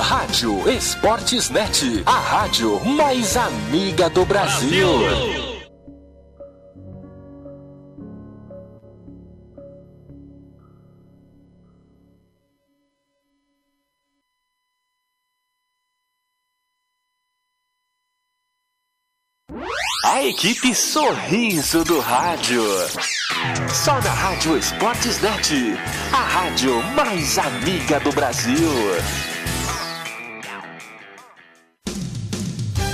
Rádio Esportes Net, a rádio mais amiga do Brasil. Brasil. A equipe Sorriso do Rádio. Só na Rádio Esportes Net, a rádio mais amiga do Brasil.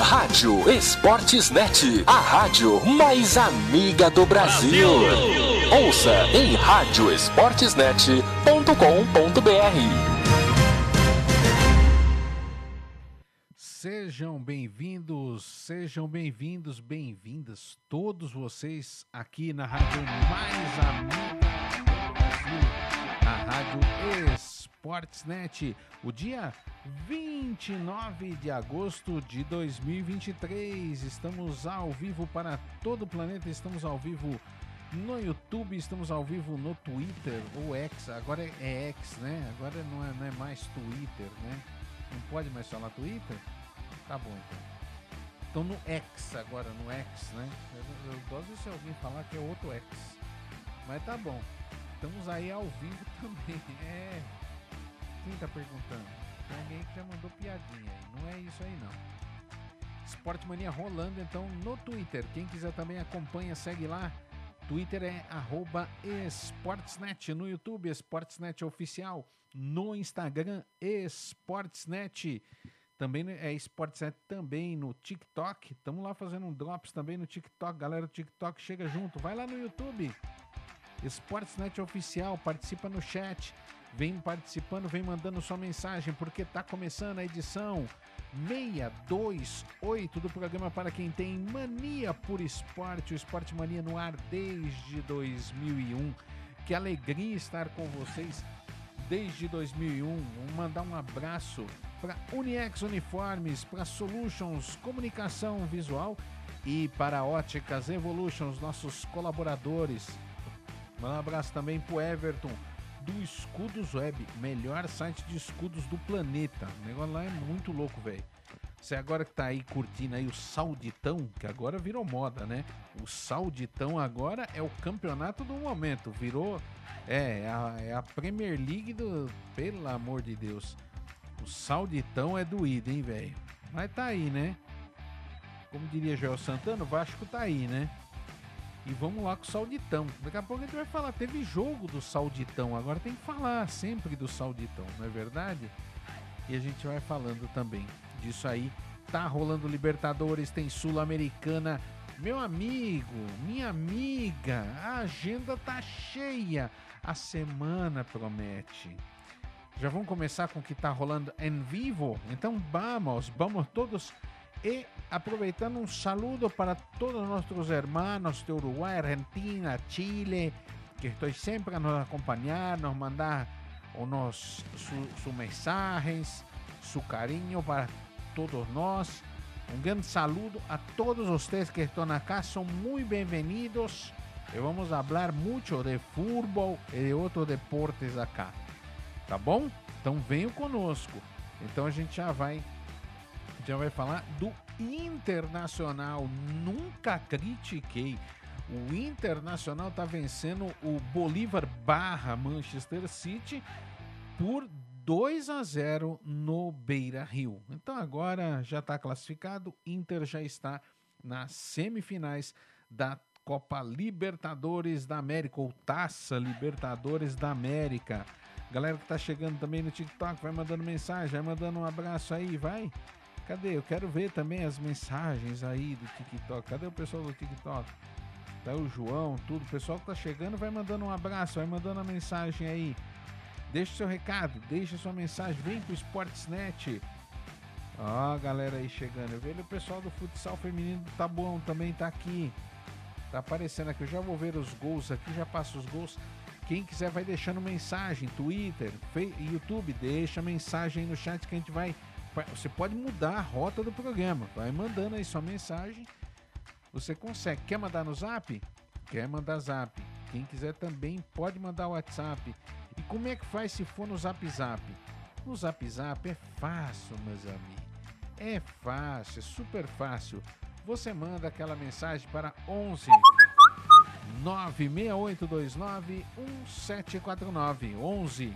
Rádio Esportes Net, a rádio mais amiga do Brasil. Brasil. Ouça em radioesportesnet.com.br. Sejam bem-vindos, sejam bem-vindos, bem-vindas todos vocês aqui na Rádio Mais Amiga do Brasil, a Rádio Esportsnet, o dia 29 de agosto de 2023. Estamos ao vivo para todo o planeta, estamos ao vivo no YouTube, estamos ao vivo no Twitter, ou X, agora é X, né? Agora não é, não é mais Twitter, né? Não pode mais falar Twitter? Tá bom então. Então no X agora, no X, né? Eu, eu gosto se alguém falar que é outro X. Mas tá bom. Estamos aí ao vivo também. É. Quem tá perguntando? Tem alguém que já mandou piadinha aí. Não é isso aí não. Esporte Mania rolando então no Twitter. Quem quiser também acompanha, segue lá. Twitter é arroba Esportsnet. No YouTube, Esportsnet Oficial. No Instagram, Esportsnet. Também é Sportset também no TikTok. Estamos lá fazendo um drops também no TikTok. Galera do TikTok, chega junto. Vai lá no YouTube. Sportsnet Oficial, participa no chat. Vem participando, vem mandando sua mensagem, porque tá começando a edição 628 do programa para quem tem mania por esporte, o Esporte Mania no ar desde 2001. Que alegria estar com vocês desde 2001. Vou mandar um abraço para Uniex Uniformes, para Solutions Comunicação Visual e para Óticas Evolutions, nossos colaboradores. Um abraço também para o Everton do Escudos Web, melhor site de escudos do planeta. O negócio lá é muito louco, velho. Você agora que tá aí curtindo aí o Sauditão, que agora virou moda, né? O Sauditão agora é o campeonato do momento. Virou. É, é a, é a Premier League do. Pelo amor de Deus. O Sauditão é doído, hein, velho? Mas tá aí, né? Como diria Joel Santana, o Vasco tá aí, né? E vamos lá com o Sauditão. Daqui a pouco a gente vai falar. Teve jogo do Sauditão, agora tem que falar sempre do Sauditão, não é verdade? E a gente vai falando também disso aí. Tá rolando Libertadores, tem Sul-Americana. Meu amigo, minha amiga, a agenda tá cheia. A semana promete. Já vamos começar com o que está rolando em vivo? Então vamos, vamos todos. E aproveitando um saludo para todos nossos irmãos de Uruguai, Argentina, Chile, que estão sempre a nos acompanhar, nos mandar nos, sus su carinho para todos nós. Um grande saludo a todos vocês que estão acá, são muito bem-vindos. E vamos falar muito de futebol e de outros deportes acá tá bom? Então venham conosco. Então a gente já vai já vai falar do Internacional. Nunca critiquei. O Internacional tá vencendo o Bolívar barra Manchester City por 2 a 0 no Beira Rio. Então agora já está classificado. Inter já está nas semifinais da Copa Libertadores da América, ou Taça Libertadores da América. Galera que tá chegando também no TikTok, vai mandando mensagem, vai mandando um abraço aí, vai. Cadê? Eu quero ver também as mensagens aí do TikTok. Cadê o pessoal do TikTok? Tá o João, tudo. O pessoal que tá chegando vai mandando um abraço, vai mandando uma mensagem aí. Deixa seu recado, deixa sua mensagem, vem pro Sportsnet. Ó, a galera aí chegando. Eu vejo o pessoal do futsal feminino do Tabuão também tá aqui. Tá aparecendo aqui. Eu já vou ver os gols aqui, já passo os gols. Quem quiser vai deixando mensagem, Twitter, YouTube, deixa mensagem aí no chat que a gente vai. Você pode mudar a rota do programa. Vai mandando aí sua mensagem. Você consegue. Quer mandar no zap? Quer mandar zap. Quem quiser também pode mandar WhatsApp. E como é que faz se for no zap zap? No Zap Zap é fácil, meus amigos. É fácil, é super fácil. Você manda aquela mensagem para 11 96829 1749 11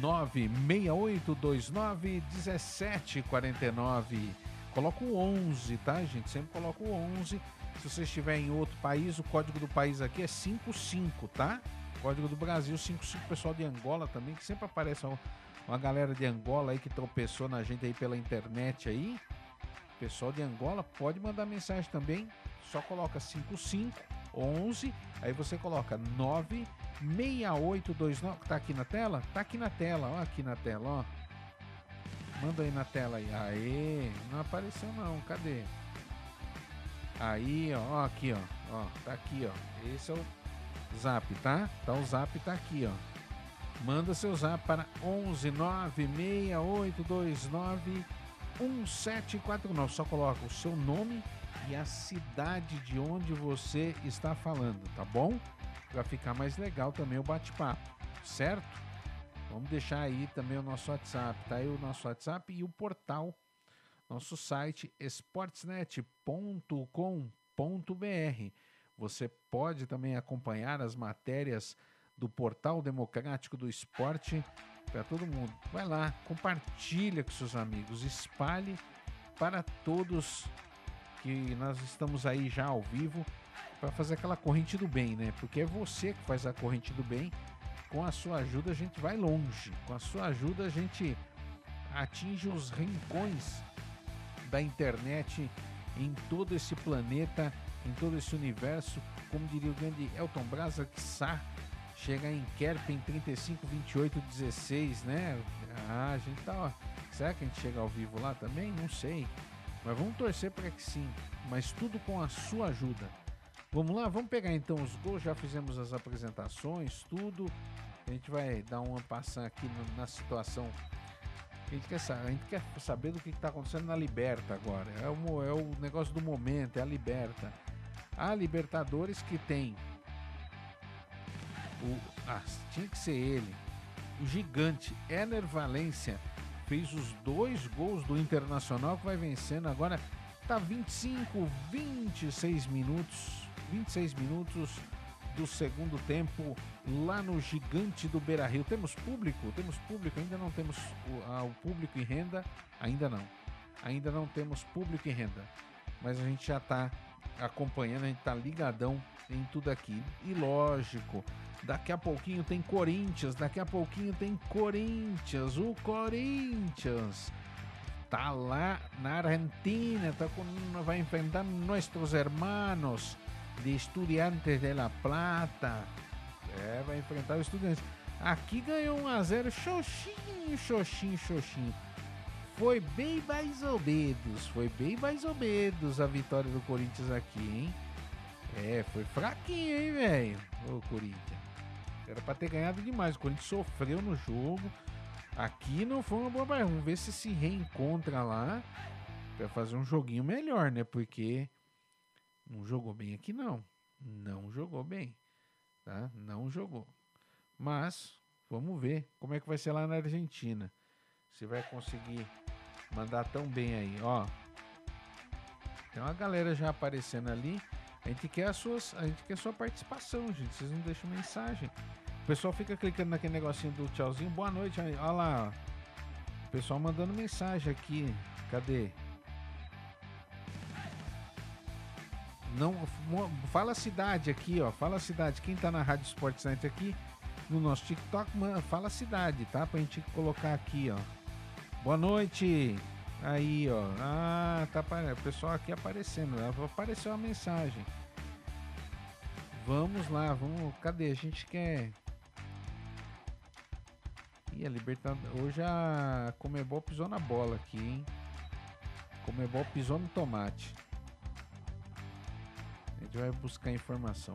96829 1749. Coloca o 11, tá, gente? Sempre coloca o 11. Se você estiver em outro país, o código do país aqui é 55, tá? Código do Brasil 55, pessoal de Angola também, que sempre aparece uma, uma galera de Angola aí que tropeçou na gente aí pela internet aí. Pessoal de Angola pode mandar mensagem também. Só coloca 55 11, aí você coloca 96829, tá aqui na tela? Tá aqui na tela, ó, aqui na tela, ó. Manda aí na tela aí. Aê, não apareceu não, cadê? Aí, ó, ó aqui, ó, ó, tá aqui, ó. Esse é o zap, tá? Tá o zap tá aqui, ó. Manda seu zap para 11 96829 1749. Só coloca o seu nome e a cidade de onde você está falando, tá bom? Para ficar mais legal também o bate-papo, certo? Vamos deixar aí também o nosso WhatsApp, tá aí o nosso WhatsApp e o portal, nosso site sportsnet.com.br. Você pode também acompanhar as matérias do Portal Democrático do Esporte para todo mundo. Vai lá, compartilha com seus amigos, espalhe para todos que nós estamos aí já ao vivo para fazer aquela corrente do bem, né? Porque é você que faz a corrente do bem. Com a sua ajuda a gente vai longe. Com a sua ajuda a gente atinge os rincões da internet em todo esse planeta, em todo esse universo. Como diria o grande Elton Brasa, que chega em Kerpen 35 28 16, né? Ah, a gente tá, ó. Será que a gente chega ao vivo lá também? Não sei. Mas vamos torcer para que sim. Mas tudo com a sua ajuda. Vamos lá, vamos pegar então os gols. Já fizemos as apresentações, tudo. A gente vai dar uma passada aqui na situação. A gente, quer saber, a gente quer saber do que está acontecendo na Liberta agora. É o, é o negócio do momento, é a Liberta. A Libertadores que tem. O, ah, tinha que ser ele. O gigante Ener Valência fez os dois gols do Internacional que vai vencendo agora. Tá 25, 26 minutos, 26 minutos do segundo tempo lá no Gigante do Beira Rio. Temos público? Temos público, ainda não temos o, a, o público em renda, ainda não. Ainda não temos público em renda, mas a gente já está acompanhando, a gente está ligadão em tudo aqui. E lógico, Daqui a pouquinho tem Corinthians, daqui a pouquinho tem Corinthians. O Corinthians tá lá na Argentina, tá com, vai enfrentar nossos hermanos de Estudiantes de La Plata. É, vai enfrentar os Estudiantes. Aqui ganhou 1 a 0 xoxinho, xoxinho, xoxinho. Foi bem mais ou menos, foi bem mais ou menos a vitória do Corinthians aqui, hein? É, foi fraquinho, hein, velho? O Corinthians. Era para ter ganhado demais. O Corinthians sofreu no jogo. Aqui não foi uma boa partida. Vamos ver se se reencontra lá para fazer um joguinho melhor, né? Porque não jogou bem aqui não. Não jogou bem, tá? Não jogou. Mas vamos ver como é que vai ser lá na Argentina. Se vai conseguir mandar tão bem aí, ó. Tem uma galera já aparecendo ali. A gente quer a, suas, a gente quer a sua participação, gente. Vocês não deixam mensagem. O pessoal fica clicando naquele negocinho do tchauzinho. Boa noite. Olha lá. O pessoal mandando mensagem aqui. Cadê? Não, fala a cidade aqui, ó. Fala a cidade. Quem tá na Rádio Sport Center aqui no nosso TikTok, fala a cidade, tá? Pra gente colocar aqui, ó. Boa noite. Aí, ó. Ah, tá o pessoal aqui aparecendo. Né? Apareceu a mensagem. Vamos lá, vamos. Cadê? A gente quer. Ih, a Libertadores. Hoje a Comebol pisou na bola aqui, hein? Comebol pisou no tomate. A gente vai buscar informação.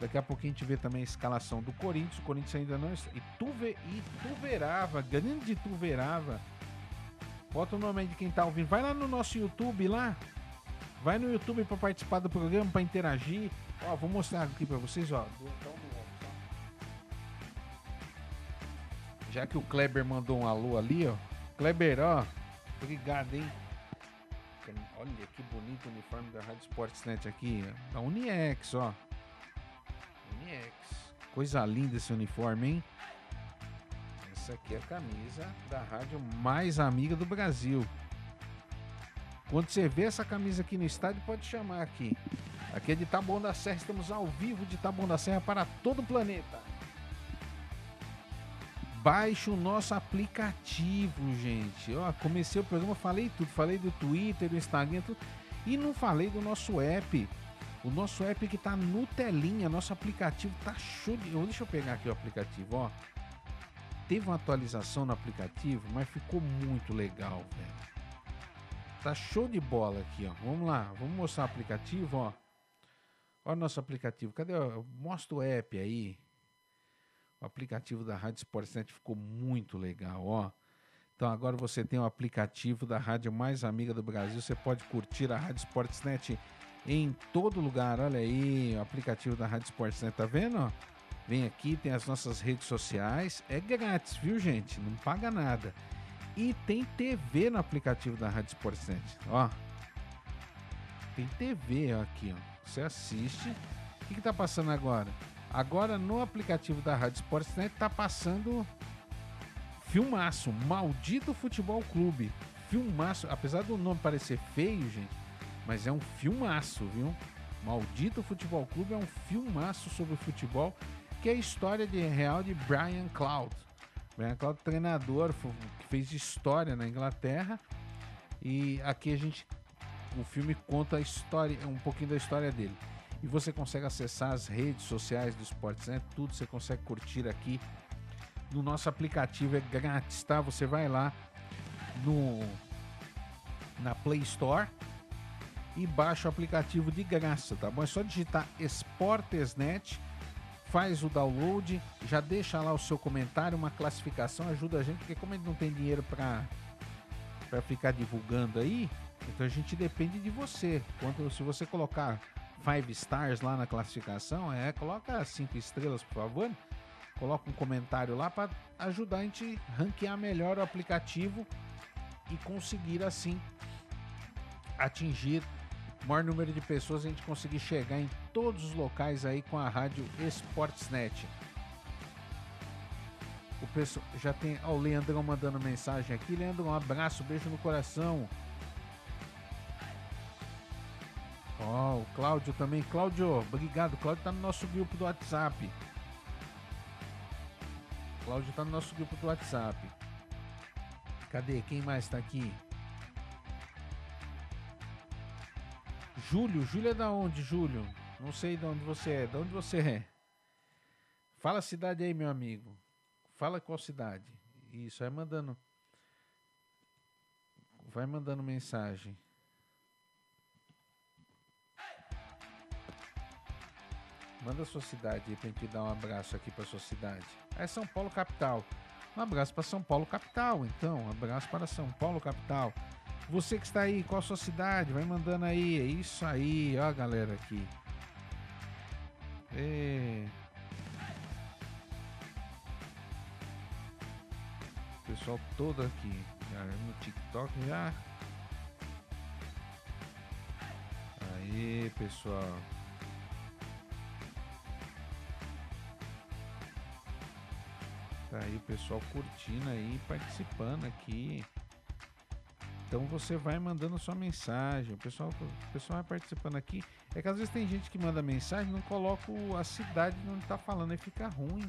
Daqui a pouquinho a gente vê também a escalação do Corinthians. O Corinthians ainda não está. E, Tuve... e Tuverava, grande Tuverava Bota o nome aí de quem tá ouvindo. Vai lá no nosso YouTube lá. Vai no YouTube para participar do programa, para interagir. Ó, vou mostrar aqui para vocês, ó. Já que o Kleber mandou um alô ali, ó. Kleber, ó. Obrigado, hein? Olha que bonito o uniforme da Rádio Sportsnet aqui. Da Uniex, ó. Uniex. Coisa linda esse uniforme, hein? Essa aqui é a camisa da rádio mais amiga do Brasil. Quando você vê essa camisa aqui no estádio, pode chamar aqui. Aqui é de Taboão da Serra, estamos ao vivo de Taboão da Serra para todo o planeta. Baixe o nosso aplicativo, gente. Ó, comecei o programa, falei tudo, falei do Twitter, do Instagram, tudo, e não falei do nosso app. O nosso app que tá no telinha, nosso aplicativo tá show de. Deixa eu pegar aqui o aplicativo, ó. Teve uma atualização no aplicativo, mas ficou muito legal, velho. Tá show de bola aqui, ó. Vamos lá, vamos mostrar o aplicativo, ó. Olha o nosso aplicativo. Cadê? Mostra o app aí. O aplicativo da Rádio Sportsnet ficou muito legal, ó. Então agora você tem o aplicativo da rádio mais amiga do Brasil. Você pode curtir a Rádio Sportsnet em todo lugar. Olha aí, o aplicativo da Rádio Sportsnet, tá vendo? Vem aqui, tem as nossas redes sociais. É grátis, viu, gente? Não paga nada. E tem TV no aplicativo da Rádio Sportsnet, ó. Tem TV ó, aqui, ó. Você assiste. O que, que tá passando agora? Agora no aplicativo da Rádio Sportsnet tá passando filmaço, Maldito Futebol Clube. Filmaço, apesar do nome parecer feio, gente, mas é um filmaço, viu? Maldito Futebol Clube é um filmaço sobre futebol, que é a história de real de Brian Cloud. Brian Cloud, treinador que fez história na Inglaterra. E aqui a gente, o filme conta a história, um pouquinho da história dele e você consegue acessar as redes sociais do Sportsnet, tudo você consegue curtir aqui no nosso aplicativo, é grátis, tá? Você vai lá no na Play Store e baixa o aplicativo de graça, tá bom? É só digitar Sportsnet, faz o download, já deixa lá o seu comentário, uma classificação, ajuda a gente, porque como a gente não tem dinheiro para para ficar divulgando aí, então a gente depende de você. Quando se você colocar five stars lá na classificação, é, coloca cinco estrelas, por favor. Coloca um comentário lá para ajudar a gente ranquear melhor o aplicativo e conseguir assim atingir o maior número de pessoas, a gente conseguir chegar em todos os locais aí com a rádio Sportsnet. O pessoal já tem, ó, o Leandrão mandando mensagem aqui. Leandro, um abraço, beijo no coração. Ó, oh, o Cláudio também. Cláudio, obrigado. Cláudio tá no nosso grupo do WhatsApp. Cláudio tá no nosso grupo do WhatsApp. Cadê? Quem mais tá aqui? Júlio. Júlio é da onde, Júlio? Não sei de onde você é. De onde você é? Fala a cidade aí, meu amigo. Fala qual cidade. Isso, vai mandando. Vai mandando mensagem. Manda a sua cidade aí pra gente dar um abraço aqui pra sua cidade. É São Paulo capital. Um abraço para São Paulo capital, então. Um abraço para São Paulo capital. Você que está aí, qual a sua cidade? Vai mandando aí. É isso aí, ó a galera aqui. É... Pessoal todo aqui. Já no TikTok já. Aí, pessoal. Tá aí o pessoal curtindo aí, participando aqui. Então você vai mandando sua mensagem, o pessoal, o pessoal vai participando aqui. É que às vezes tem gente que manda mensagem não coloca a cidade onde tá falando, aí fica ruim.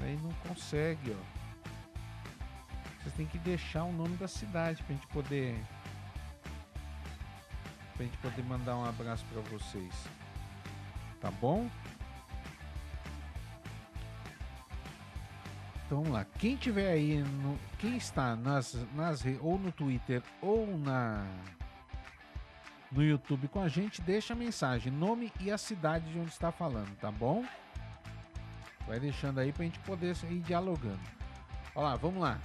Aí não consegue, ó. Vocês tem que deixar o nome da cidade pra gente poder pra gente poder mandar um abraço para vocês. Tá bom? Então vamos lá. Quem tiver aí, no, quem está nas, nas ou no Twitter ou na no YouTube com a gente, deixa a mensagem, nome e a cidade de onde está falando, tá bom? Vai deixando aí pra gente poder ir dialogando. Olha lá, vamos lá.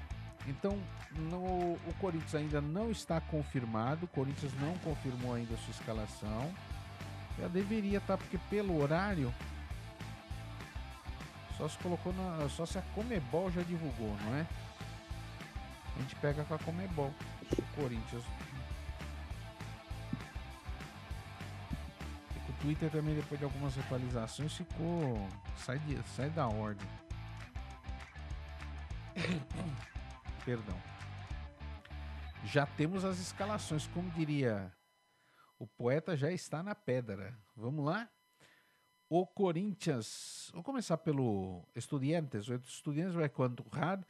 Então, no, o Corinthians ainda não está confirmado. O Corinthians não confirmou ainda a sua escalação. Já deveria estar, tá, porque pelo horário. Só se colocou na. Só se a Comebol já divulgou, não é? A gente pega com a Comebol. O Corinthians. O Twitter também, depois de algumas atualizações, ficou. Sai, de, sai da ordem. Perdão. Já temos as escalações, como diria o poeta já está na pedra. Vamos lá? O Corinthians. Vou começar pelo Estudiantes. O Estudiantes vai com Anturrad,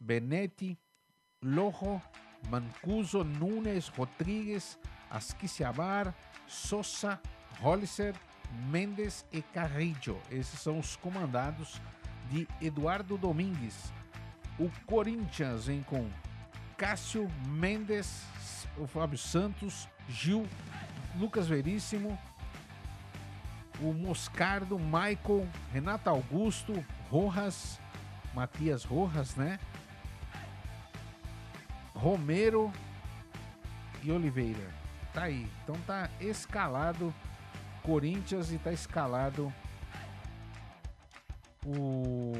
Benetti, Lojo, Mancuso, Nunes, Rodrigues, Asquiciabar, Sosa, Hollister, Mendes e Carrillo. Esses são os comandados de Eduardo Domingues. O Corinthians vem com Cássio, Mendes, o Fábio Santos, Gil, Lucas Veríssimo, o Moscardo, Michael, Renato Augusto, Rojas, Matias Rojas, né? Romero e Oliveira. Tá aí. Então tá escalado Corinthians e tá escalado o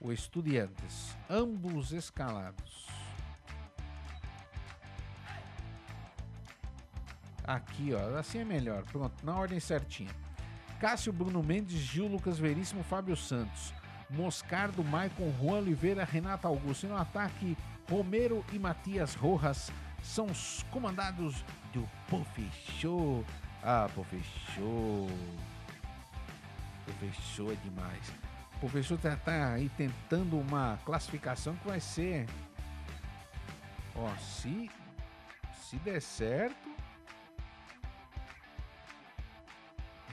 o Estudiantes, ambos escalados. Aqui, ó, assim é melhor. Pronto, na ordem certinha. Cássio, Bruno Mendes, Gil, Lucas Veríssimo, Fábio Santos. Moscardo, Maicon, Juan Oliveira, Renato Augusto. E no ataque, Romero e Matias Rojas são os comandados do Pofechou. Ah, Pofechou. Pofechou é demais. O professor tá, tá aí tentando uma classificação que vai ser. Ó, se, se der certo,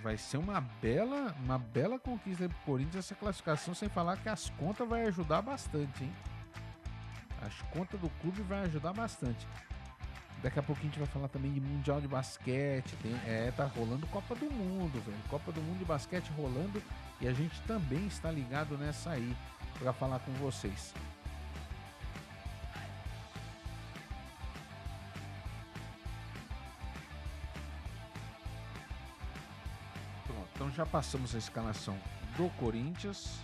vai ser uma bela, uma bela conquista pro Corinthians essa classificação, sem falar que as contas vai ajudar bastante, hein? As contas do clube vai ajudar bastante. Daqui a pouquinho a gente vai falar também de Mundial de Basquete. Tem, é, tá rolando Copa do Mundo, velho. Copa do Mundo de Basquete rolando e a gente também está ligado nessa aí para falar com vocês. Pronto, então já passamos a escalação do Corinthians.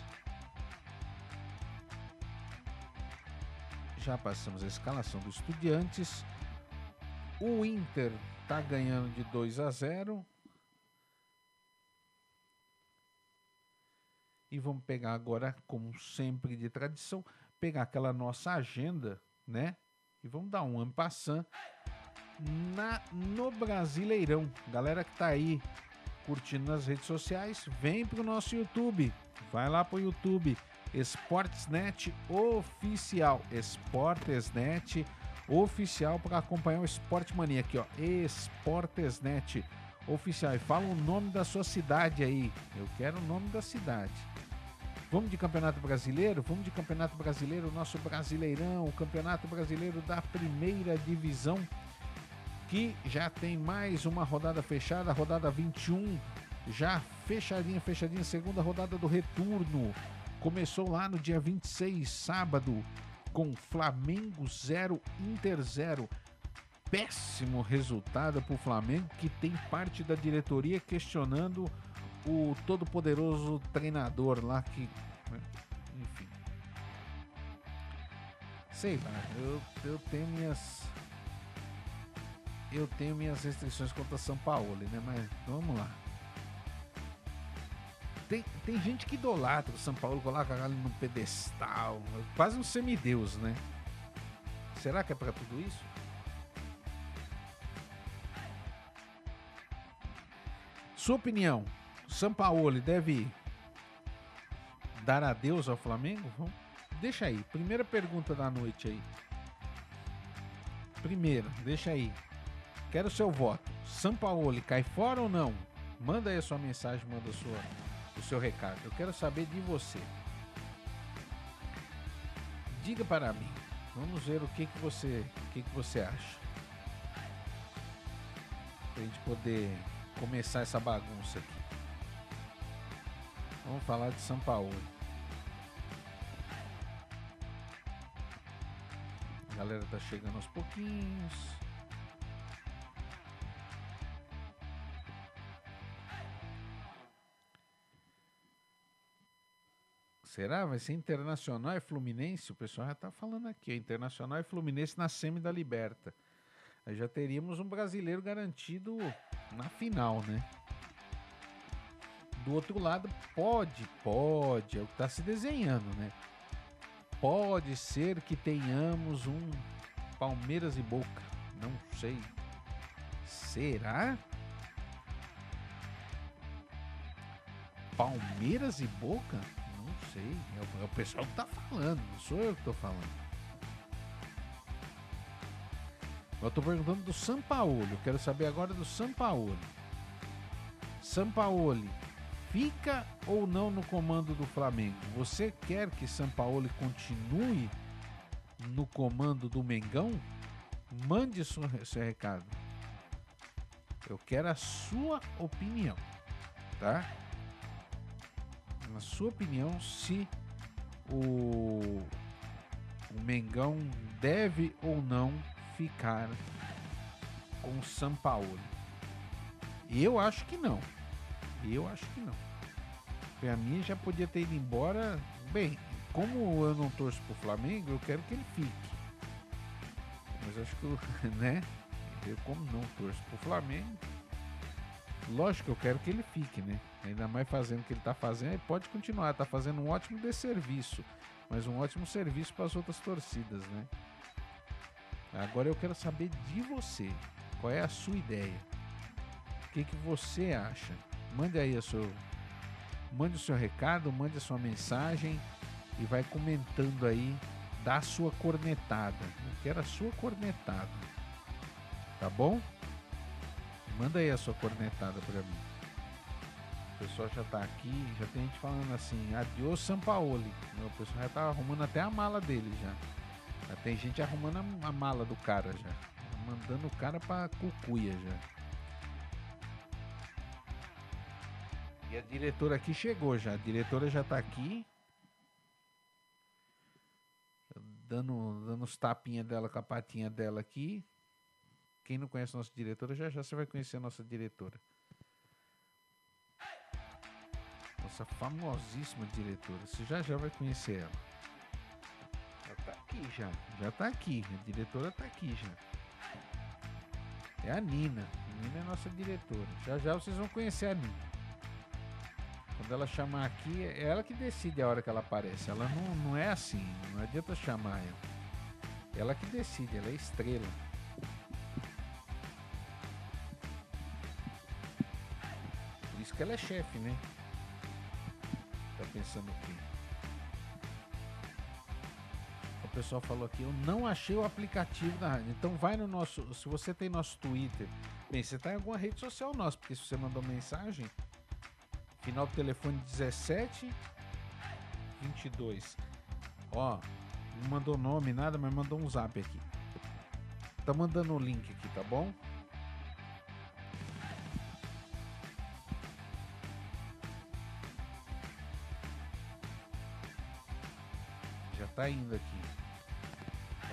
Já passamos a escalação do Estudiantes. O Inter está ganhando de 2 a 0. E vamos pegar agora, como sempre de tradição, pegar aquela nossa agenda, né? E vamos dar um ampassan na no Brasileirão. Galera que tá aí curtindo nas redes sociais, vem pro nosso YouTube. Vai lá pro YouTube Esportesnet Oficial, Esportesnet Oficial para acompanhar o Esporte Mania aqui, ó. Esportesnet Oficial. E fala o nome da sua cidade aí. Eu quero o nome da cidade. Vamos de Campeonato Brasileiro? Vamos de Campeonato Brasileiro, nosso Brasileirão, o Campeonato Brasileiro da Primeira Divisão, que já tem mais uma rodada fechada, rodada 21, já fechadinha, fechadinha, segunda rodada do retorno. Começou lá no dia 26, sábado, com Flamengo 0, Inter 0. Péssimo resultado para o Flamengo, que tem parte da diretoria questionando o todo-poderoso treinador lá que. Né, enfim. Sei lá, eu, eu tenho minhas. Eu tenho minhas restrições contra São Paulo, né? Mas vamos lá. Tem, tem gente que idolatra o São Paulo, coloca ele no pedestal, quase um semideus, né? Será que é para tudo isso? Sua opinião, são Paulo deve dar adeus ao Flamengo? Deixa aí. Primeira pergunta da noite aí. Primeira, deixa aí. Quero seu voto. São Paulo cai fora ou não? Manda aí a sua mensagem, manda a sua, o seu recado. Eu quero saber de você. Diga para mim. Vamos ver o que, que você, o que, que você acha. Pra gente poder começar essa bagunça aqui. Vamos falar de São Paulo. galera tá chegando aos pouquinhos. Será? Vai ser Internacional e Fluminense? O pessoal já tá falando aqui. Internacional e Fluminense na semi da Liberta. Aí já teríamos um brasileiro garantido na final, né? Do outro lado, pode, pode, é o que está se desenhando, né? Pode ser que tenhamos um Palmeiras e Boca. Não sei. Será? Palmeiras e Boca? Não sei. É o, é o pessoal que tá falando, não sou eu que tô falando. Eu tô perguntando do Sampaoli. Eu quero saber agora do Sampaoli. Sampaoli fica ou não no comando do Flamengo? Você quer que Sampaoli continue no comando do Mengão? Mande seu, seu recado. Eu quero a sua opinião, tá? Na sua opinião, se o, o Mengão deve ou não ficar com o Sampaoli. Eu acho que não. Eu acho que não. Pra mim já podia ter ido embora. Bem, como eu não torço pro Flamengo, eu quero que ele fique. Mas acho que, né? Eu como não torço pro Flamengo, lógico que eu quero que ele fique, né? Ainda mais fazendo o que ele tá fazendo, ele pode continuar, tá fazendo um ótimo desserviço, mas um ótimo serviço para as outras torcidas, né? Agora eu quero saber de você, qual é a sua ideia? O que, que você acha? Mande aí a seu, mande o seu recado, mande a sua mensagem e vai comentando aí, dá a sua cornetada. Eu quero a sua cornetada. Tá bom? Manda aí a sua cornetada para mim. O pessoal já tá aqui, já tem gente falando assim, adiós Sampaoli. O pessoal já tá arrumando até a mala dele já. Já tem gente arrumando a, a mala do cara já. Mandando o cara pra cucuia já. E a diretora aqui chegou já. A diretora já tá aqui. Dando, dando os tapinhas dela com a patinha dela aqui. Quem não conhece nossa diretora, já já você vai conhecer a nossa diretora. Nossa famosíssima diretora. Você já já vai conhecer ela. Já tá aqui já. Já tá aqui. A diretora tá aqui já. É a Nina. A Nina é nossa diretora. Já já vocês vão conhecer a Nina. Quando ela chamar aqui, é ela que decide a hora que ela aparece. Ela não, não é assim, não adianta chamar ela. Ela que decide, ela é estrela. Por isso que ela é chefe, né? Tá pensando o quê? O pessoal falou aqui, eu não achei o aplicativo da rádio. Então vai no nosso. Se você tem nosso Twitter, bem, você tá em alguma rede social nossa, porque se você mandou mensagem, Final do telefone 17 22. Ó, não mandou nome, nada, mas mandou um zap aqui. Tá mandando o link aqui, tá bom? Tá indo aqui.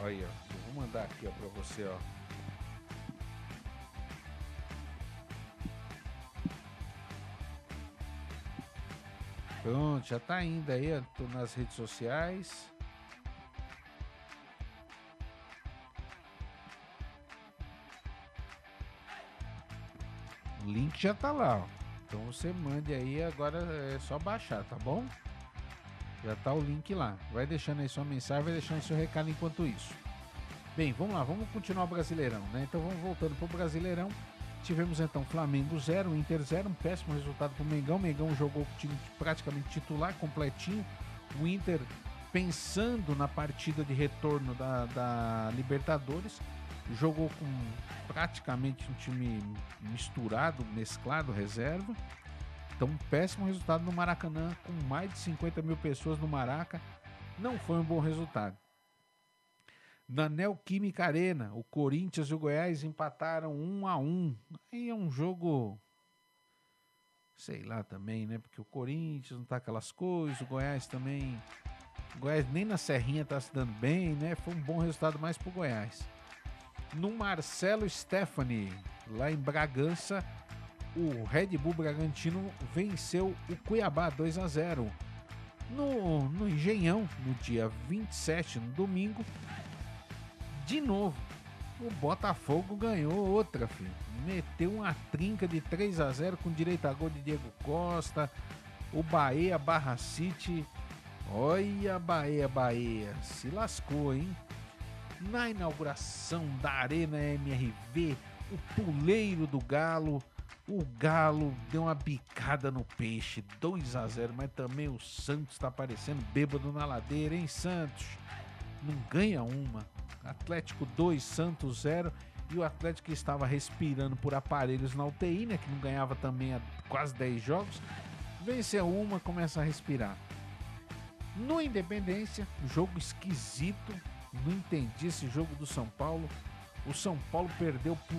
Olha ó. Eu vou mandar aqui, ó, pra você, ó. Pronto, já tá indo aí, tô nas redes sociais. O link já tá lá, ó. Então você mande aí, agora é só baixar, tá bom? Já tá o link lá. Vai deixando aí sua mensagem, vai deixando seu recado enquanto isso. Bem, vamos lá, vamos continuar o Brasileirão, né? Então vamos voltando pro Brasileirão. Tivemos então Flamengo 0, Inter 0, um péssimo resultado para o Mengão. Mengão jogou com o time praticamente titular, completinho. O Inter pensando na partida de retorno da, da Libertadores, jogou com praticamente um time misturado, mesclado, reserva. Então, um péssimo resultado no Maracanã, com mais de 50 mil pessoas no Maraca. Não foi um bom resultado. Na Neoquímica Arena, o Corinthians e o Goiás empataram um a um. Aí é um jogo. Sei lá também, né? Porque o Corinthians não tá aquelas coisas, o Goiás também O Goiás nem na Serrinha tá se dando bem, né? Foi um bom resultado mais pro Goiás. No Marcelo Stephanie, lá em Bragança, o Red Bull Bragantino venceu o Cuiabá 2 a 0. No, no Engenhão, no dia 27, no domingo, de novo, o Botafogo ganhou outra, filho. Meteu uma trinca de 3 a 0 com direito a gol de Diego Costa. O Bahia Barra City. Olha, Bahia, Bahia. Se lascou, hein? Na inauguração da Arena MRV, o puleiro do Galo o Galo deu uma bicada no peixe, 2 a 0 mas também o Santos está aparecendo bêbado na ladeira, hein, Santos? Não ganha uma. Atlético 2, Santos 0. E o Atlético que estava respirando por aparelhos na UTI, né? Que não ganhava também há quase 10 jogos. Venceu uma, começa a respirar. No Independência, jogo esquisito. Não entendi esse jogo do São Paulo. O São Paulo perdeu por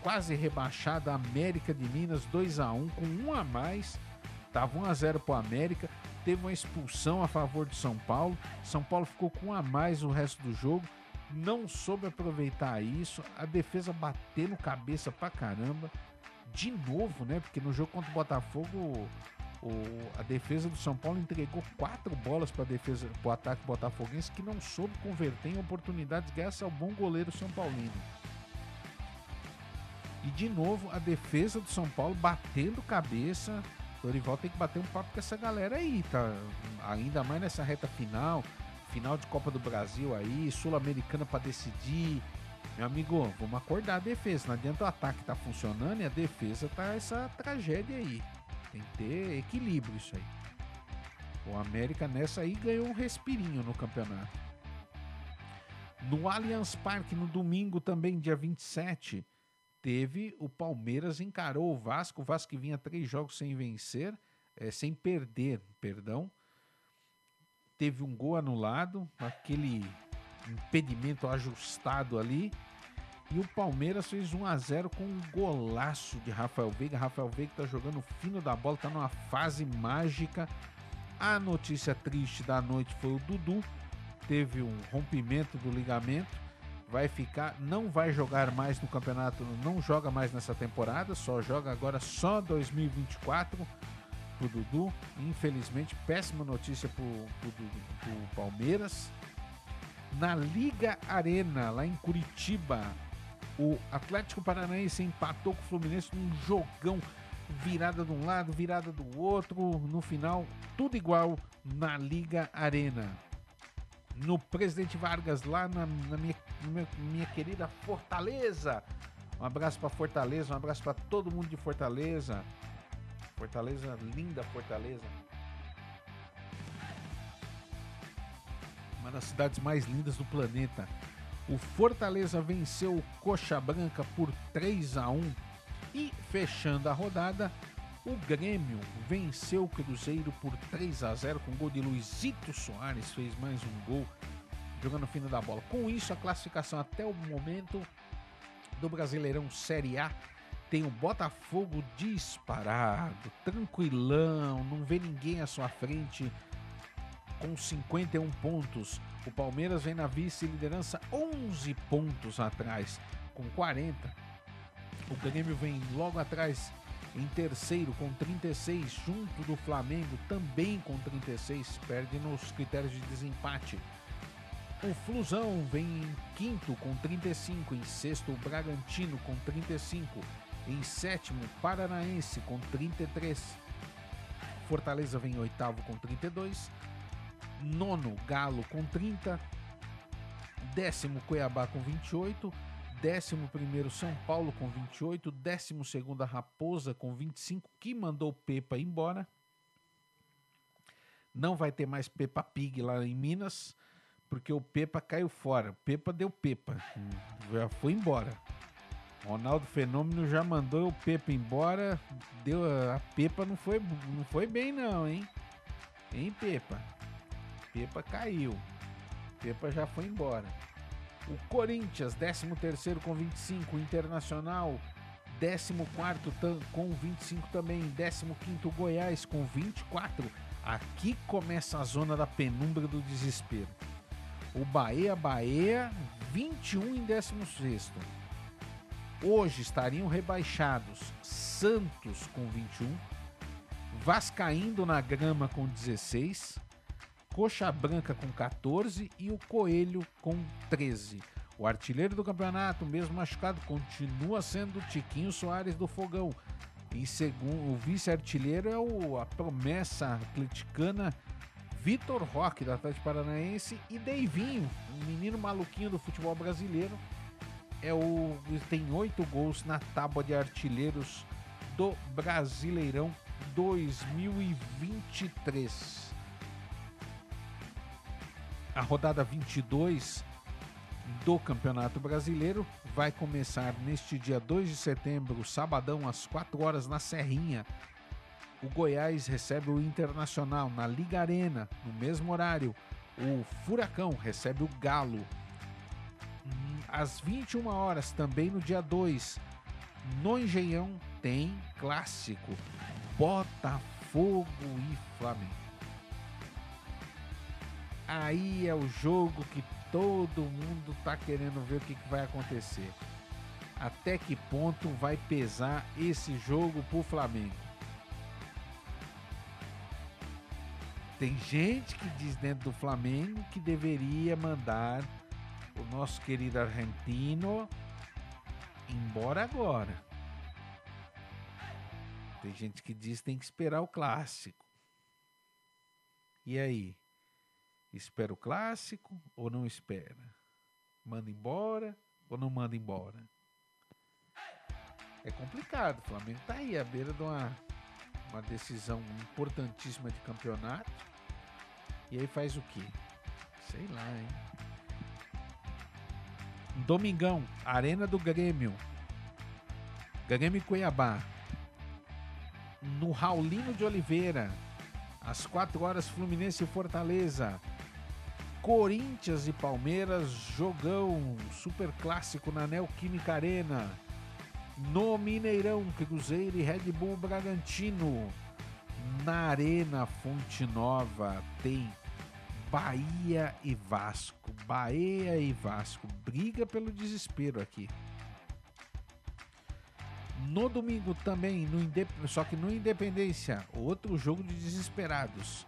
quase rebaixado a América de Minas 2 a 1 com um a mais. Tava 1 a 0 para o América. Teve uma expulsão a favor de São Paulo. São Paulo ficou com um a mais o resto do jogo. Não soube aproveitar isso. A defesa batendo cabeça pra caramba. De novo, né? Porque no jogo contra o Botafogo, o, a defesa do São Paulo entregou quatro bolas para defesa, para o ataque botafoguense que não soube converter em oportunidades graças ao bom goleiro São Paulino. E de novo, a defesa do São Paulo batendo cabeça. Dorival tem que bater um papo com essa galera aí, tá? Ainda mais nessa reta final, final de Copa do Brasil aí, Sul-Americana para decidir. Meu amigo, vamos acordar a defesa. Não adianta o ataque tá funcionando e a defesa tá essa tragédia aí. Tem que ter equilíbrio isso aí. O América nessa aí ganhou um respirinho no campeonato. No Allianz Parque, no domingo também, dia 27, teve o Palmeiras encarou o Vasco, o Vasco que vinha três jogos sem vencer, é, sem perder, perdão. Teve um gol anulado, aquele impedimento ajustado ali. E o Palmeiras fez 1 a 0 com um golaço de Rafael Veiga. Rafael Veiga está jogando fino da bola, está numa fase mágica. A notícia triste da noite foi o Dudu, teve um rompimento do ligamento vai ficar, não vai jogar mais no campeonato, não joga mais nessa temporada, só joga agora só 2024 pro Dudu. Infelizmente, péssima notícia pro, pro, pro Palmeiras. Na Liga Arena, lá em Curitiba, o Atlético Paranaense empatou com o Fluminense num jogão, virada de um lado, virada do outro, no final, tudo igual na Liga Arena no Presidente Vargas, lá na, na minha, minha, minha, querida Fortaleza. Um abraço para Fortaleza, um abraço para todo mundo de Fortaleza. Fortaleza, linda Fortaleza. Uma das cidades mais lindas do planeta. O Fortaleza venceu o Coxa Branca por 3 a 1 e fechando a rodada, o Grêmio venceu o Cruzeiro por 3 a 0 com gol de Luizito Soares, fez mais um gol jogando no fim da bola. Com isso, a classificação até o momento do Brasileirão Série A tem o Botafogo disparado, tranquilão, não vê ninguém à sua frente com 51 pontos. O Palmeiras vem na vice-liderança 11 pontos atrás, com 40. O Grêmio vem logo atrás em terceiro com 36, junto do Flamengo também com 36, perde nos critérios de desempate. O Flusão vem em quinto com 35, em sexto o Bragantino com 35, em sétimo Paranaense com 33. Fortaleza vem em oitavo com 32, nono Galo com 30, décimo Cuiabá com 28, 11 São Paulo com 28, 12 Raposa com 25, que mandou Pepa embora. Não vai ter mais Pepa Pig lá em Minas, porque o Pepa caiu fora. O Pepa deu Pepa, já foi embora. Ronaldo Fenômeno já mandou o Pepa embora, deu a Pepa não foi não foi bem não, hein? Hein, Pepa? Pepa caiu. Pepa já foi embora. O Corinthians, 13º com 25. O Internacional, 14º com 25 também. 15º Goiás com 24. Aqui começa a zona da penumbra do desespero. O Bahia Bahia 21 em 16. Hoje estariam rebaixados Santos com 21, Vascaindo na grama com 16, Coxa Branca com 14 e o Coelho com 13. O artilheiro do campeonato, mesmo machucado, continua sendo Tiquinho Soares do Fogão. E segundo o vice-artilheiro é o, a promessa atleticana Vitor Roque, do Atlético Paranaense, e Deivinho, um menino maluquinho do futebol brasileiro. É o, tem oito gols na tábua de artilheiros do Brasileirão 2023. A rodada 22 do Campeonato Brasileiro vai começar neste dia 2 de setembro, sabadão, às 4 horas, na Serrinha. O Goiás recebe o Internacional na Liga Arena, no mesmo horário. O Furacão recebe o Galo. Às 21 horas, também no dia 2, no Engenhão, tem clássico: Botafogo e Flamengo. Aí é o jogo que todo mundo tá querendo ver o que, que vai acontecer. Até que ponto vai pesar esse jogo pro Flamengo? Tem gente que diz dentro do Flamengo que deveria mandar o nosso querido argentino embora agora. Tem gente que diz que tem que esperar o clássico. E aí? Espera o clássico ou não espera? Manda embora ou não manda embora? É complicado. O Flamengo tá aí à beira de uma, uma decisão importantíssima de campeonato. E aí faz o quê? Sei lá, hein? Domingão, Arena do Grêmio. Grêmio Cuiabá. No Raulino de Oliveira. Às 4 horas, Fluminense e Fortaleza. Corinthians e Palmeiras, jogão super clássico na Neoquímica Arena. No Mineirão, Cruzeiro e Red Bull Bragantino. Na Arena Fonte Nova tem Bahia e Vasco. Bahia e Vasco. Briga pelo desespero aqui. No domingo também, no Indep... só que no Independência, outro jogo de desesperados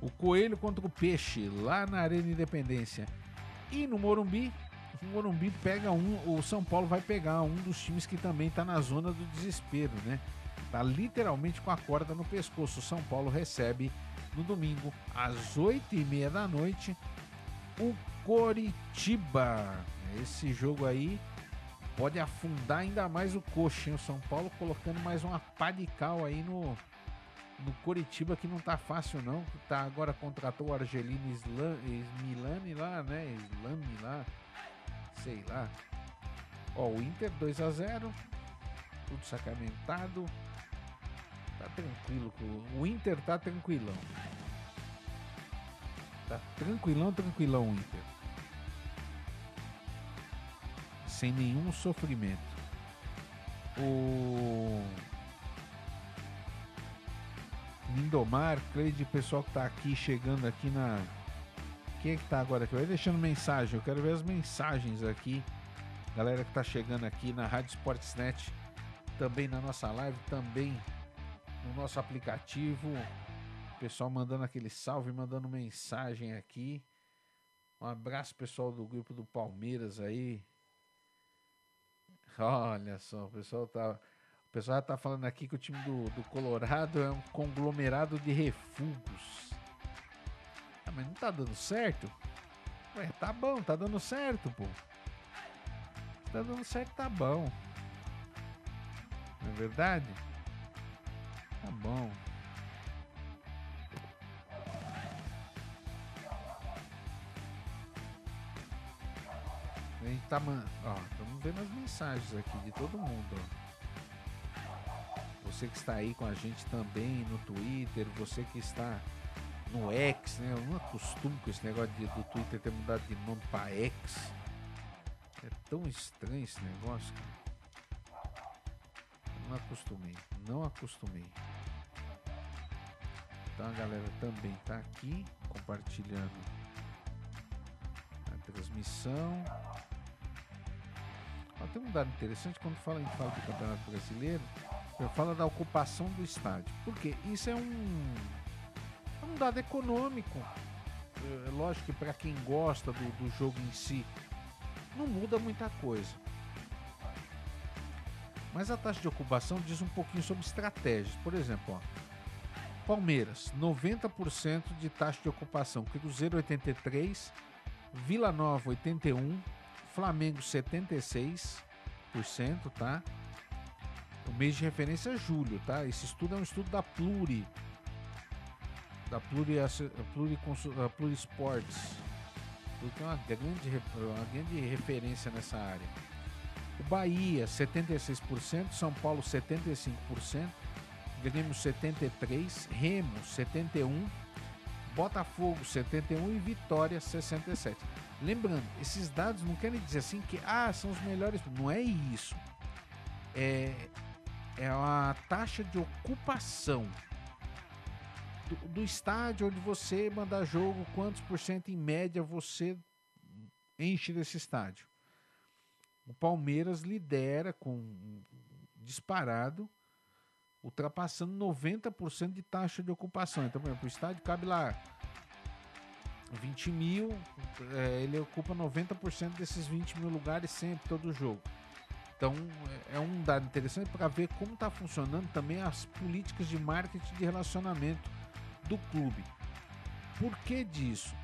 o Coelho contra o Peixe, lá na Arena Independência. E no Morumbi, o Morumbi pega um, o São Paulo vai pegar um dos times que também está na zona do desespero, né? Tá literalmente com a corda no pescoço. O São Paulo recebe no domingo, às oito e meia da noite, o Coritiba. Esse jogo aí pode afundar ainda mais o hein? O São Paulo colocando mais uma pá de cal aí no, no Coritiba que não tá fácil não, que tá agora contratou o Argelino Islam, Milani lá, né? Islami lá, sei lá. Ó, o Inter 2 a 0 tudo sacramentado. Tá tranquilo, o Inter tá tranquilão. Tá tranquilão, tranquilão o Inter. Sem nenhum sofrimento. O Lindomar, Cleide, pessoal que tá aqui, chegando aqui na. Quem é que tá agora aqui? Vai deixando mensagem, eu quero ver as mensagens aqui. Galera que tá chegando aqui na Rádio Sportsnet, também na nossa live, também no nosso aplicativo. Pessoal mandando aquele salve, mandando mensagem aqui. Um abraço, pessoal do grupo do Palmeiras aí. Olha só, o pessoal tá. O pessoal já tá falando aqui que o time do, do Colorado é um conglomerado de refugos. Ah, mas não tá dando certo? Ué, tá bom, tá dando certo, pô. Tá dando certo, tá bom. Não é verdade? Tá bom. A gente tá, man... ó, estamos vendo as mensagens aqui de todo mundo, ó. Você que está aí com a gente também no Twitter, você que está no X, né? Eu não acostumo com esse negócio de, do Twitter ter mudado de nome para X. É tão estranho esse negócio, cara. Não acostumei, não acostumei. Então a galera também tá aqui compartilhando a transmissão. Ó, tem um dado interessante quando fala em fala do Campeonato Brasileiro, fala da ocupação do estádio. Porque isso é um, é um dado econômico. É, lógico que para quem gosta do, do jogo em si, não muda muita coisa. Mas a taxa de ocupação diz um pouquinho sobre estratégias. Por exemplo, ó, Palmeiras, 90% de taxa de ocupação. Cruzeiro, 83%. Vila Nova, 81%. Flamengo, 76%, tá? Mês de referência é julho, tá? Esse estudo é um estudo da Pluri. Da Pluri, Pluri, Pluri Sports. Porque é uma grande, uma grande referência nessa área. O Bahia, 76%. São Paulo, 75%. Grêmio 73, Remo 71, Botafogo 71 e Vitória 67. Lembrando, esses dados não querem dizer assim que ah, são os melhores. Não é isso. É, é a taxa de ocupação do, do estádio onde você manda jogo, quantos por cento em média você enche desse estádio. O Palmeiras lidera com disparado ultrapassando 90% de taxa de ocupação. Então, por exemplo, o estádio cabe lá 20 mil, é, ele ocupa 90% desses 20 mil lugares sempre, todo jogo. Então, é um dado interessante para ver como está funcionando também as políticas de marketing de relacionamento do clube. Por que disso?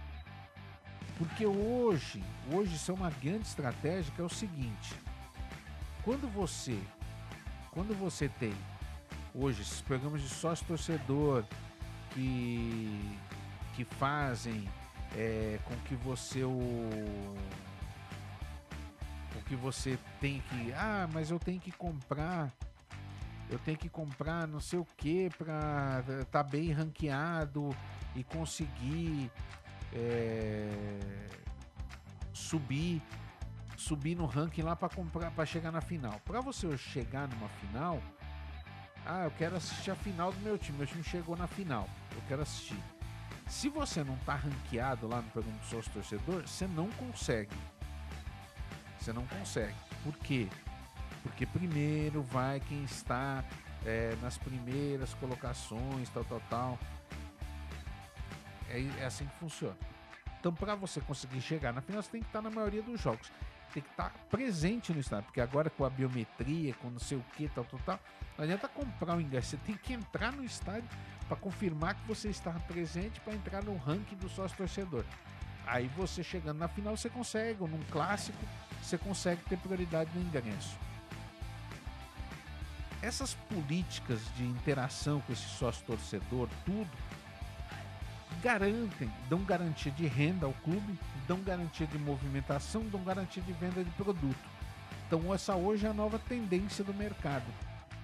Porque hoje, hoje isso é uma grande estratégia que é o seguinte: quando você, quando você tem hoje, esses programas de sócio torcedor que, que fazem é, com que você o que você tem que ah mas eu tenho que comprar eu tenho que comprar não sei o que para estar tá bem ranqueado e conseguir é, subir subir no ranking lá para comprar para chegar na final para você chegar numa final ah, eu quero assistir a final do meu time. Meu time chegou na final. Eu quero assistir. Se você não tá ranqueado lá no programa do sócio torcedor, você não consegue. Você não consegue. Por quê? Porque primeiro vai quem está é, nas primeiras colocações, tal, tal, tal. É, é assim que funciona. Então, para você conseguir chegar na final, você tem que estar na maioria dos jogos tem que estar presente no estádio, porque agora com a biometria, com não sei o que, tal, tal, tal, não adianta comprar o ingresso, você tem que entrar no estádio para confirmar que você está presente para entrar no ranking do sócio torcedor. Aí você chegando na final, você consegue, ou num clássico, você consegue ter prioridade no ingresso. Essas políticas de interação com esse sócio torcedor, tudo, garantem, dão garantia de renda ao clube, dão garantia de movimentação, dão garantia de venda de produto. Então essa hoje é a nova tendência do mercado,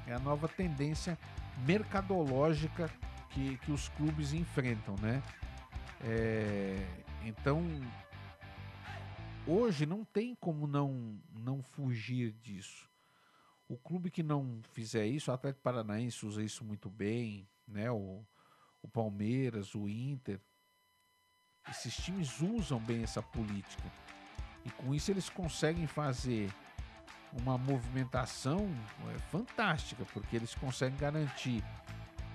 é a nova tendência mercadológica que, que os clubes enfrentam, né? É, então hoje não tem como não não fugir disso. O clube que não fizer isso, o Atlético Paranaense usa isso muito bem, né? O, o Palmeiras, o Inter. Esses times usam bem essa política. E com isso eles conseguem fazer uma movimentação é, fantástica, porque eles conseguem garantir,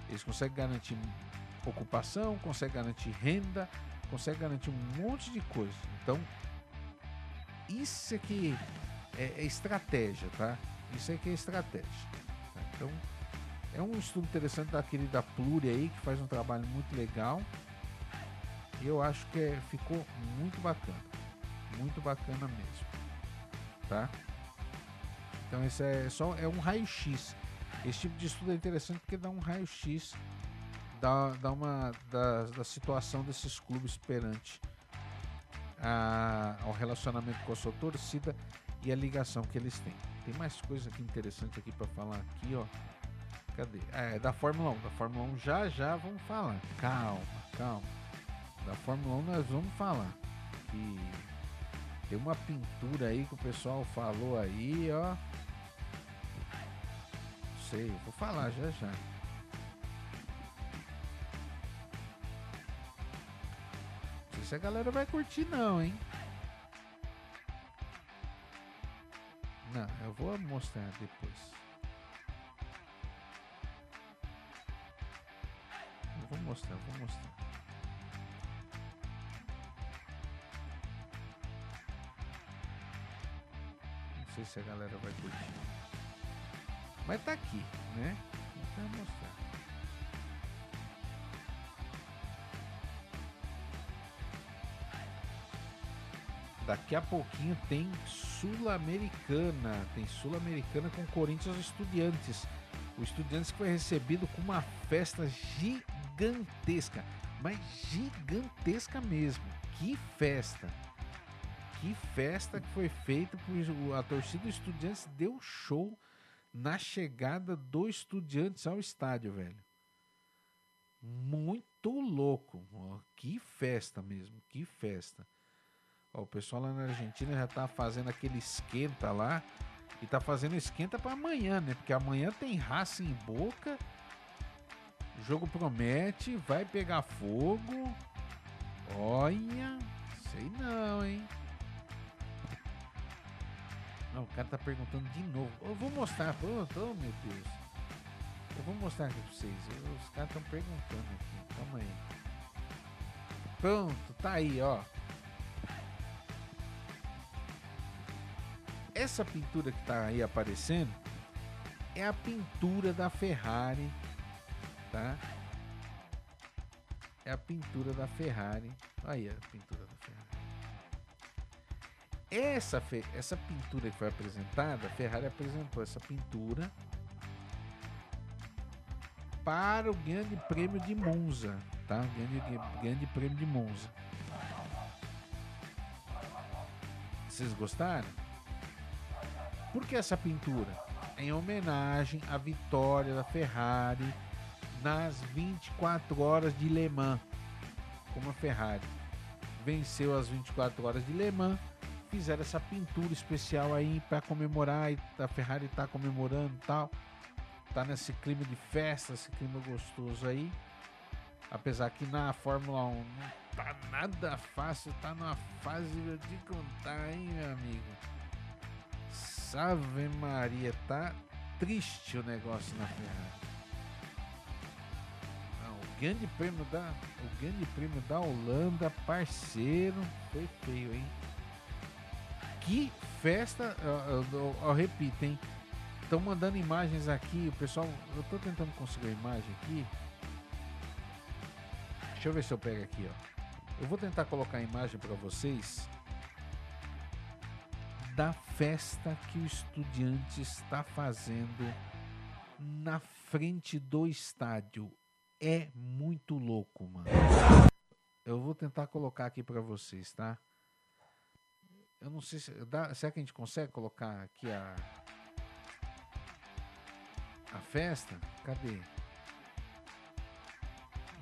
eles conseguem garantir ocupação, conseguem garantir renda, conseguem garantir um monte de coisa. Então, isso aqui é, é estratégia, tá? Isso aqui é estratégia. Tá? Então, é um estudo interessante daquele da Pluri aí, que faz um trabalho muito legal. E eu acho que é, ficou muito bacana. Muito bacana mesmo. Tá? Então esse é só é um raio-x. Esse tipo de estudo é interessante porque dá um raio-x dá, dá uma da, da situação desses clubes perante a, ao relacionamento com a sua torcida e a ligação que eles têm. Tem mais coisa aqui interessante aqui para falar aqui, ó. Cadê? É, da Fórmula 1. Da Fórmula 1 já já vamos falar. Calma, calma. Da Fórmula 1 nós vamos falar. E tem uma pintura aí que o pessoal falou aí, ó. Não sei, vou falar já já. Se a galera vai curtir não, hein? Não, eu vou mostrar depois. Eu vou mostrar, vou mostrar. Não sei se a galera vai curtir. Mas tá aqui, né? Então vou mostrar. Daqui a pouquinho tem Sul-Americana. Tem Sul-Americana com Corinthians Estudiantes. O Estudiantes que foi recebido com uma festa gigantesca. Mas gigantesca mesmo. Que festa! Que festa que foi feita. A torcida do Estudiantes deu show na chegada do Estudiantes ao estádio, velho. Muito louco. Que festa mesmo. Que festa. Ó, o pessoal lá na Argentina já tá fazendo aquele esquenta lá. E tá fazendo esquenta para amanhã, né? Porque amanhã tem raça em boca. O jogo promete, vai pegar fogo. Olha, sei não, hein? Não, o cara tá perguntando de novo. Eu vou mostrar, pronto, oh, meu Deus. Eu vou mostrar aqui pra vocês. Os caras estão perguntando aqui. Calma aí. Pronto, tá aí, ó. Essa pintura que está aí aparecendo é a pintura da Ferrari, tá? É a pintura da Ferrari. Aí a pintura da Ferrari. Essa, essa pintura que foi apresentada, a Ferrari apresentou essa pintura para o Grande Prêmio de Monza, tá? Grande, grande Prêmio de Monza. Vocês gostaram? Por que essa pintura? Em homenagem à vitória da Ferrari nas 24 horas de Le Mans. Como a Ferrari venceu as 24 horas de Le Mans, fizeram essa pintura especial aí para comemorar e a Ferrari está comemorando tal. Tá nesse clima de festa, esse clima gostoso aí. Apesar que na Fórmula 1 não tá nada fácil, tá numa fase de contar, hein, meu amigo. Ave Maria, tá triste o negócio na Ferrari. Não, o grande prêmio da, o grande prêmio da Holanda, parceiro, foi feio, hein? Que festa, eu, eu, eu repito, hein? Estão mandando imagens aqui, o pessoal, eu tô tentando conseguir a imagem aqui. Deixa eu ver se eu pego aqui, ó. Eu vou tentar colocar a imagem para vocês da festa que o estudiante está fazendo na frente do estádio. É muito louco, mano. Eu vou tentar colocar aqui para vocês, tá? Eu não sei se dá, será que a gente consegue colocar aqui a a festa? Cadê?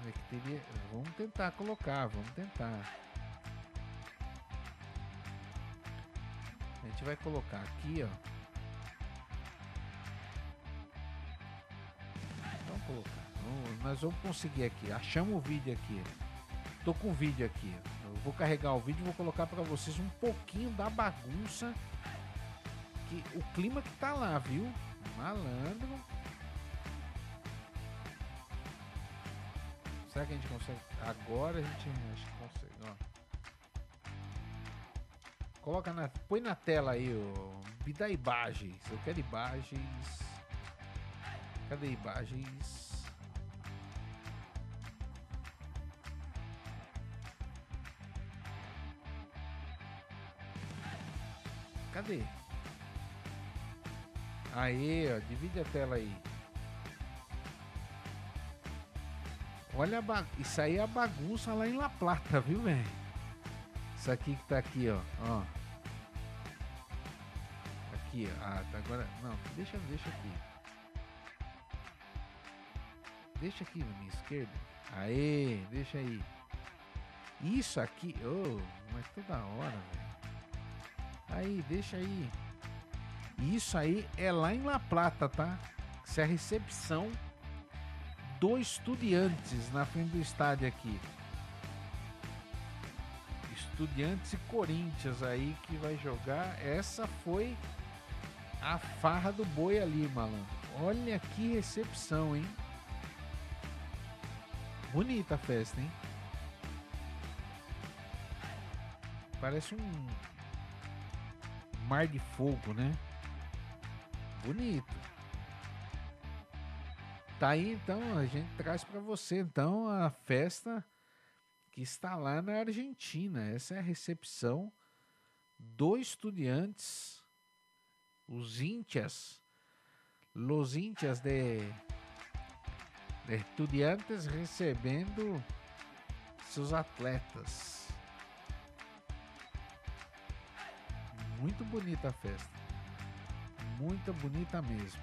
É que teria, vamos tentar colocar, vamos tentar. Gente vai colocar aqui, ó. Vamos colocar. Vamos, nós vamos conseguir aqui. Achamos o vídeo aqui. Tô com o vídeo aqui. Eu vou carregar o vídeo e vou colocar para vocês um pouquinho da bagunça que o clima que tá lá, viu? Malandro. Será que a gente consegue? Agora a gente acho que consegue, ó. Coloca na. Põe na tela aí, ó. Me dá imagens. Eu quero imagens. Cadê imagens? Cadê? Aí, ó, divide a tela aí. Olha. Isso aí é a bagunça lá em La Plata, viu, velho? Isso aqui que tá aqui, ó. ó. Aqui, ah, tá agora. Não, deixa, deixa aqui. Deixa aqui na minha esquerda. Aê, deixa aí. Isso aqui, oh, mas toda hora, velho. Aí, deixa aí. Isso aí é lá em La Plata, tá? Isso é a recepção do Estudiantes na frente do estádio aqui. Estudiantes e Corinthians aí que vai jogar. Essa foi a farra do boi ali, malandro. Olha que recepção, hein? Bonita a festa, hein? Parece um mar de fogo, né? Bonito. Tá aí então, a gente traz para você então a festa que está lá na Argentina. Essa é a recepção do Estudiantes, os Índias, los Índias de, de Estudiantes recebendo seus atletas. Muito bonita a festa. Muito bonita mesmo.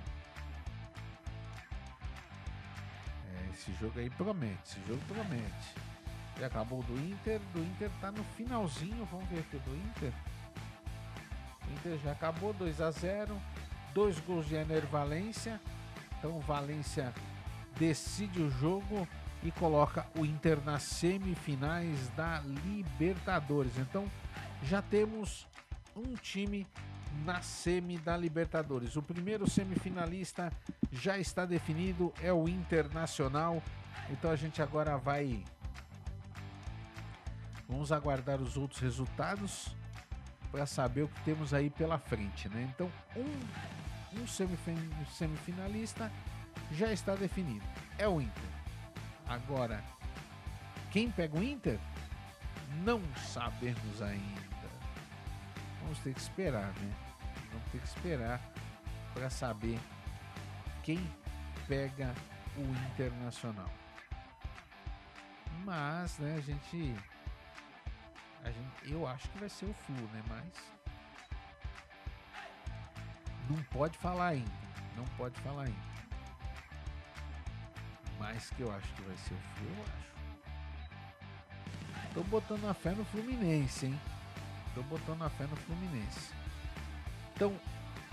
É, esse jogo aí promete, esse jogo promete. Já acabou do Inter, do Inter tá no finalzinho, vamos ver aqui do Inter. Inter já acabou 2 a 0, dois gols de Ener Valência. Então Valência decide o jogo e coloca o Inter nas semifinais da Libertadores. Então já temos um time na semi da Libertadores. O primeiro semifinalista já está definido, é o Internacional. Então a gente agora vai Vamos aguardar os outros resultados para saber o que temos aí pela frente, né? Então, um, um semifinalista já está definido. É o Inter. Agora, quem pega o Inter? Não sabemos ainda. Vamos ter que esperar, né? Vamos ter que esperar para saber quem pega o Internacional. Mas, né, a gente a gente, eu acho que vai ser o Flu, né? Mas. Não pode falar ainda. Não pode falar ainda. Mas que eu acho que vai ser o Flu, eu acho. Tô botando a fé no Fluminense, hein? Tô botando a fé no Fluminense. Então,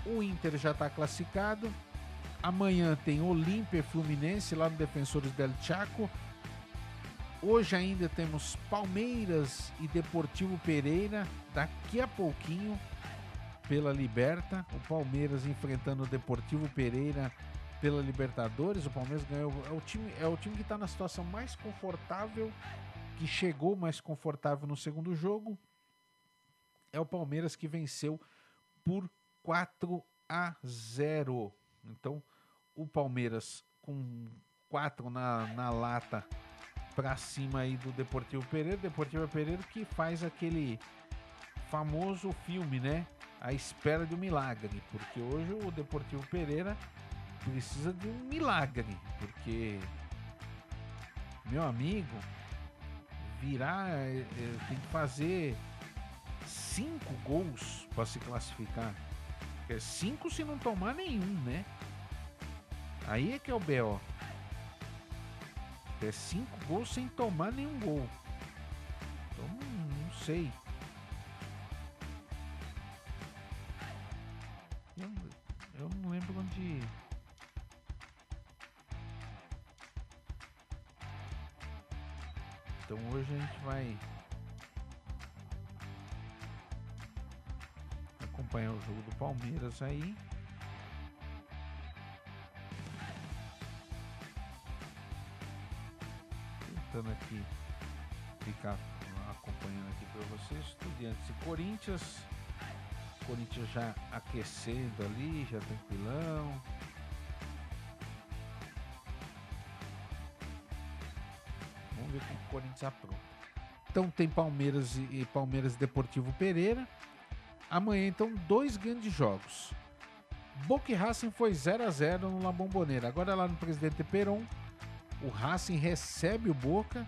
o Inter já está classificado. Amanhã tem Olímpia Fluminense lá no Defensores del Chaco. Hoje ainda temos Palmeiras e Deportivo Pereira. Daqui a pouquinho, pela Liberta, o Palmeiras enfrentando o Deportivo Pereira pela Libertadores. O Palmeiras ganhou. É o time, é o time que está na situação mais confortável, que chegou mais confortável no segundo jogo. É o Palmeiras que venceu por 4 a 0. Então, o Palmeiras com 4 na, na lata para cima aí do Deportivo Pereira. Deportivo Pereira que faz aquele famoso filme, né? A espera de um milagre, porque hoje o Deportivo Pereira precisa de um milagre, porque meu amigo virar é, é, tem que fazer cinco gols para se classificar. É cinco se não tomar nenhum, né? Aí é que é o BO. É cinco gols sem tomar nenhum gol. Então, não sei. Eu, eu não lembro onde. Então hoje a gente vai acompanhar o jogo do Palmeiras aí. Tentando aqui ficar acompanhando aqui para vocês. Estudiantes e Corinthians. Corinthians já aquecendo ali, já tranquilão. Vamos ver como o Corinthians apronta. Então tem Palmeiras e Palmeiras Deportivo Pereira. Amanhã então dois grandes jogos. Boca e Racing foi 0 a 0 no La Bombonera. Agora lá no Presidente Peron o Racing recebe o Boca,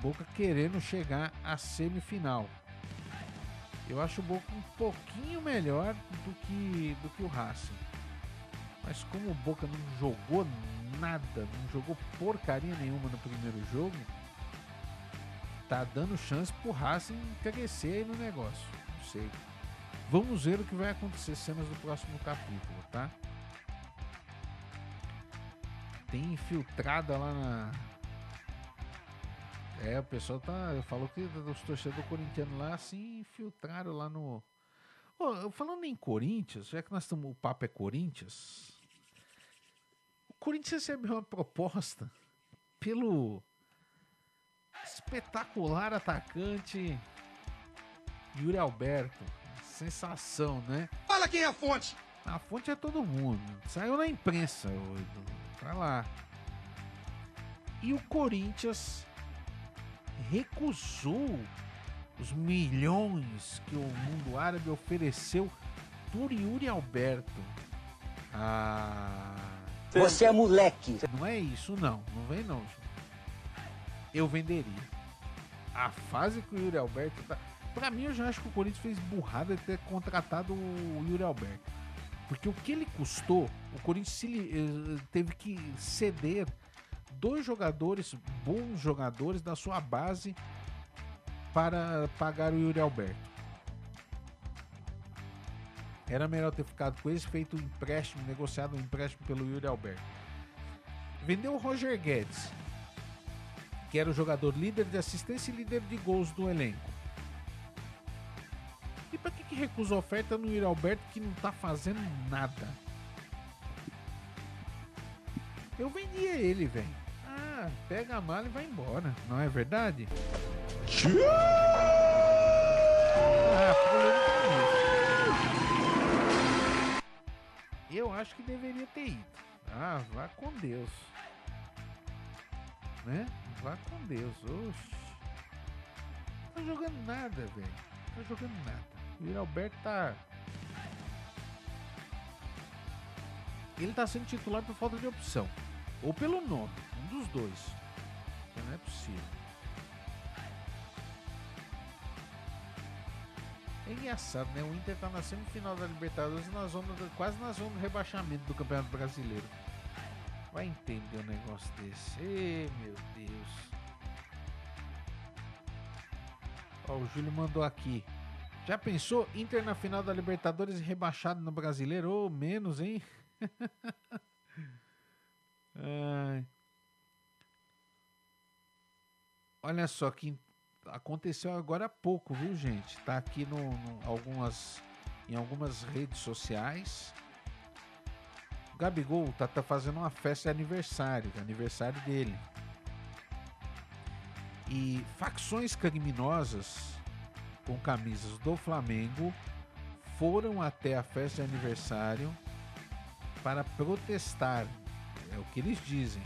Boca querendo chegar à semifinal. Eu acho o Boca um pouquinho melhor do que, do que o Racing. Mas como o Boca não jogou nada, não jogou porcaria nenhuma no primeiro jogo, tá dando chance pro Racing crescer aí no negócio. Não sei. Vamos ver o que vai acontecer cenas do próximo capítulo, tá? Tem infiltrada lá na. É, o pessoal tá. Falou que os torcedores corintianos lá se infiltraram lá no. Oh, falando em Corinthians, já que nós estamos. O papo é Corinthians. O Corinthians recebeu uma proposta pelo espetacular atacante Yuri Alberto. Sensação, né? Fala quem é a fonte! A fonte é todo mundo. Saiu na imprensa. Vai lá. E o Corinthians recusou os milhões que o mundo árabe ofereceu por Yuri Alberto. Ah. Você é moleque. Não é isso, não. Não vem, não. Eu venderia. A fase que o Yuri Alberto tá. Pra mim, eu já acho que o Corinthians fez burrada de ter contratado o Yuri Alberto. Porque o que ele custou, o Corinthians eh, teve que ceder dois jogadores, bons jogadores da sua base para pagar o Yuri Alberto. Era melhor ter ficado com esse, feito um empréstimo, negociado um empréstimo pelo Yuri Alberto. Vendeu o Roger Guedes, que era o jogador líder de assistência e líder de gols do elenco. Que, recusa oferta no Yuri Alberto que não tá fazendo nada? Eu vendia ele, velho. Ah, pega a mala e vai embora, não é verdade? Ah, Eu acho que deveria ter ido. Ah, vá com Deus. Né? Vá com Deus. Oxi. Não tá jogando nada, velho. Não tá jogando nada. Yuri Alberto tá. Ele tá sendo titular por falta de opção. Ou pelo nome. Um dos dois. Não é possível. É engraçado, né? O Inter tá na semifinal da Libertadores na zona do, quase na zona do rebaixamento do Campeonato Brasileiro. Vai entender um negócio desse. Ei, meu Deus. Ó, o Júlio mandou aqui. Já pensou Inter na final da Libertadores e rebaixado no Brasileiro? Ou menos, hein? Olha só que aconteceu agora há pouco, viu, gente? Tá aqui no, no algumas, em algumas redes sociais. O Gabigol tá, tá fazendo uma festa de aniversário, aniversário dele. E facções criminosas com camisas do Flamengo foram até a festa de aniversário para protestar. É o que eles dizem.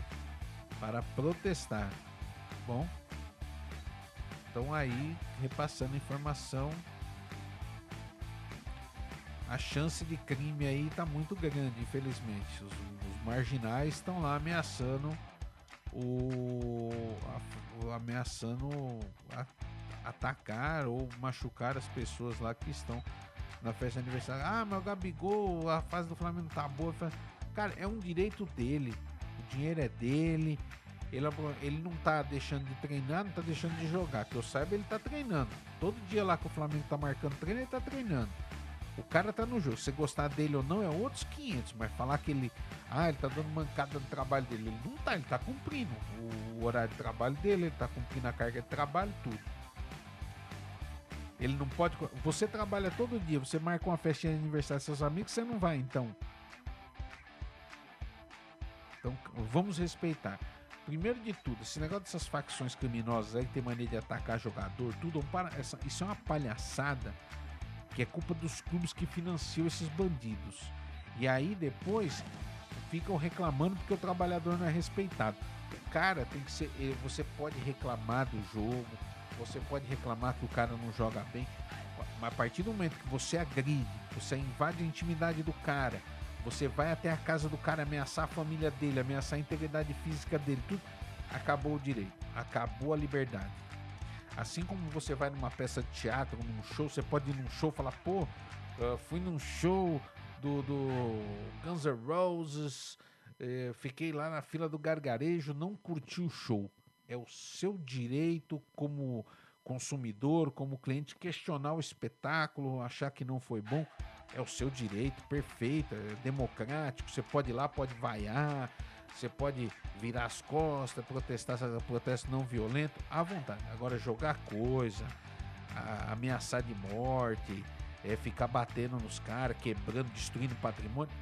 Para protestar. Bom. Então aí, repassando informação. A chance de crime aí está muito grande, infelizmente. Os, os marginais estão lá ameaçando o. A, ameaçando a, atacar ou machucar as pessoas lá que estão na festa de aniversário. Ah, meu Gabigol, a fase do Flamengo tá boa. Cara, é um direito dele. O dinheiro é dele. Ele, ele não tá deixando de treinar, não tá deixando de jogar. Que eu saiba, ele tá treinando. Todo dia lá que o Flamengo tá marcando treino, ele tá treinando. O cara tá no jogo. Se gostar dele ou não é outros 500, mas falar que ele. Ah, ele tá dando mancada no trabalho dele. Ele não tá, ele tá cumprindo o horário de trabalho dele, ele tá cumprindo a carga de trabalho, tudo. Ele não pode. Você trabalha todo dia, você marca uma festinha de aniversário com seus amigos, você não vai, então. Então vamos respeitar. Primeiro de tudo, esse negócio dessas facções criminosas aí que tem mania de atacar jogador, tudo, essa, isso é uma palhaçada que é culpa dos clubes que financiam esses bandidos. E aí depois ficam reclamando porque o trabalhador não é respeitado. Cara tem que ser. Eh, você pode reclamar do jogo, você pode reclamar que o cara não joga bem, mas a partir do momento que você agride, você invade a intimidade do cara, você vai até a casa do cara ameaçar a família dele, ameaçar a integridade física dele, tudo, acabou o direito, acabou a liberdade. Assim como você vai numa peça de teatro, num show, você pode ir num show e falar, pô, fui num show do, do Guns N' Roses, eh, fiquei lá na fila do gargarejo, não curti o show é o seu direito como consumidor, como cliente, questionar o espetáculo, achar que não foi bom. É o seu direito, perfeito, é democrático. Você pode ir lá, pode vaiar, você pode virar as costas, protestar, protesto não violento, à vontade. Agora, jogar coisa, ameaçar de morte, é, ficar batendo nos caras, quebrando, destruindo patrimônio,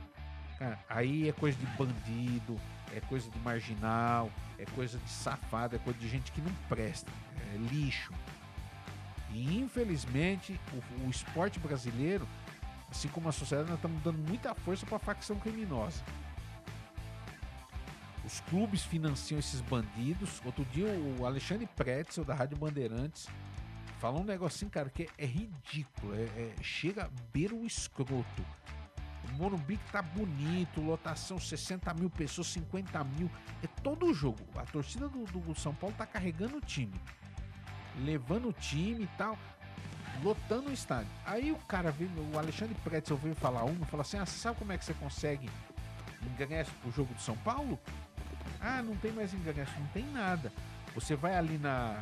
cara, aí é coisa de bandido, é coisa de marginal, é coisa de safado, é coisa de gente que não presta, é lixo. E infelizmente o, o esporte brasileiro, assim como a sociedade, nós estamos dando muita força para a facção criminosa. Os clubes financiam esses bandidos. Outro dia o Alexandre Pretzel da Rádio Bandeirantes falou um negocinho, cara, que é, ridículo. É, é, chega a beira o escroto. Morumbi que tá bonito, lotação 60 mil pessoas, 50 mil. É todo o jogo. A torcida do, do São Paulo tá carregando o time. Levando o time e tal. Lotando o estádio. Aí o cara veio, o Alexandre Pretzel veio falar uma, falou assim: Ah, sabe como é que você consegue ingresso pro jogo do São Paulo? Ah, não tem mais ingresso, não tem nada. Você vai ali na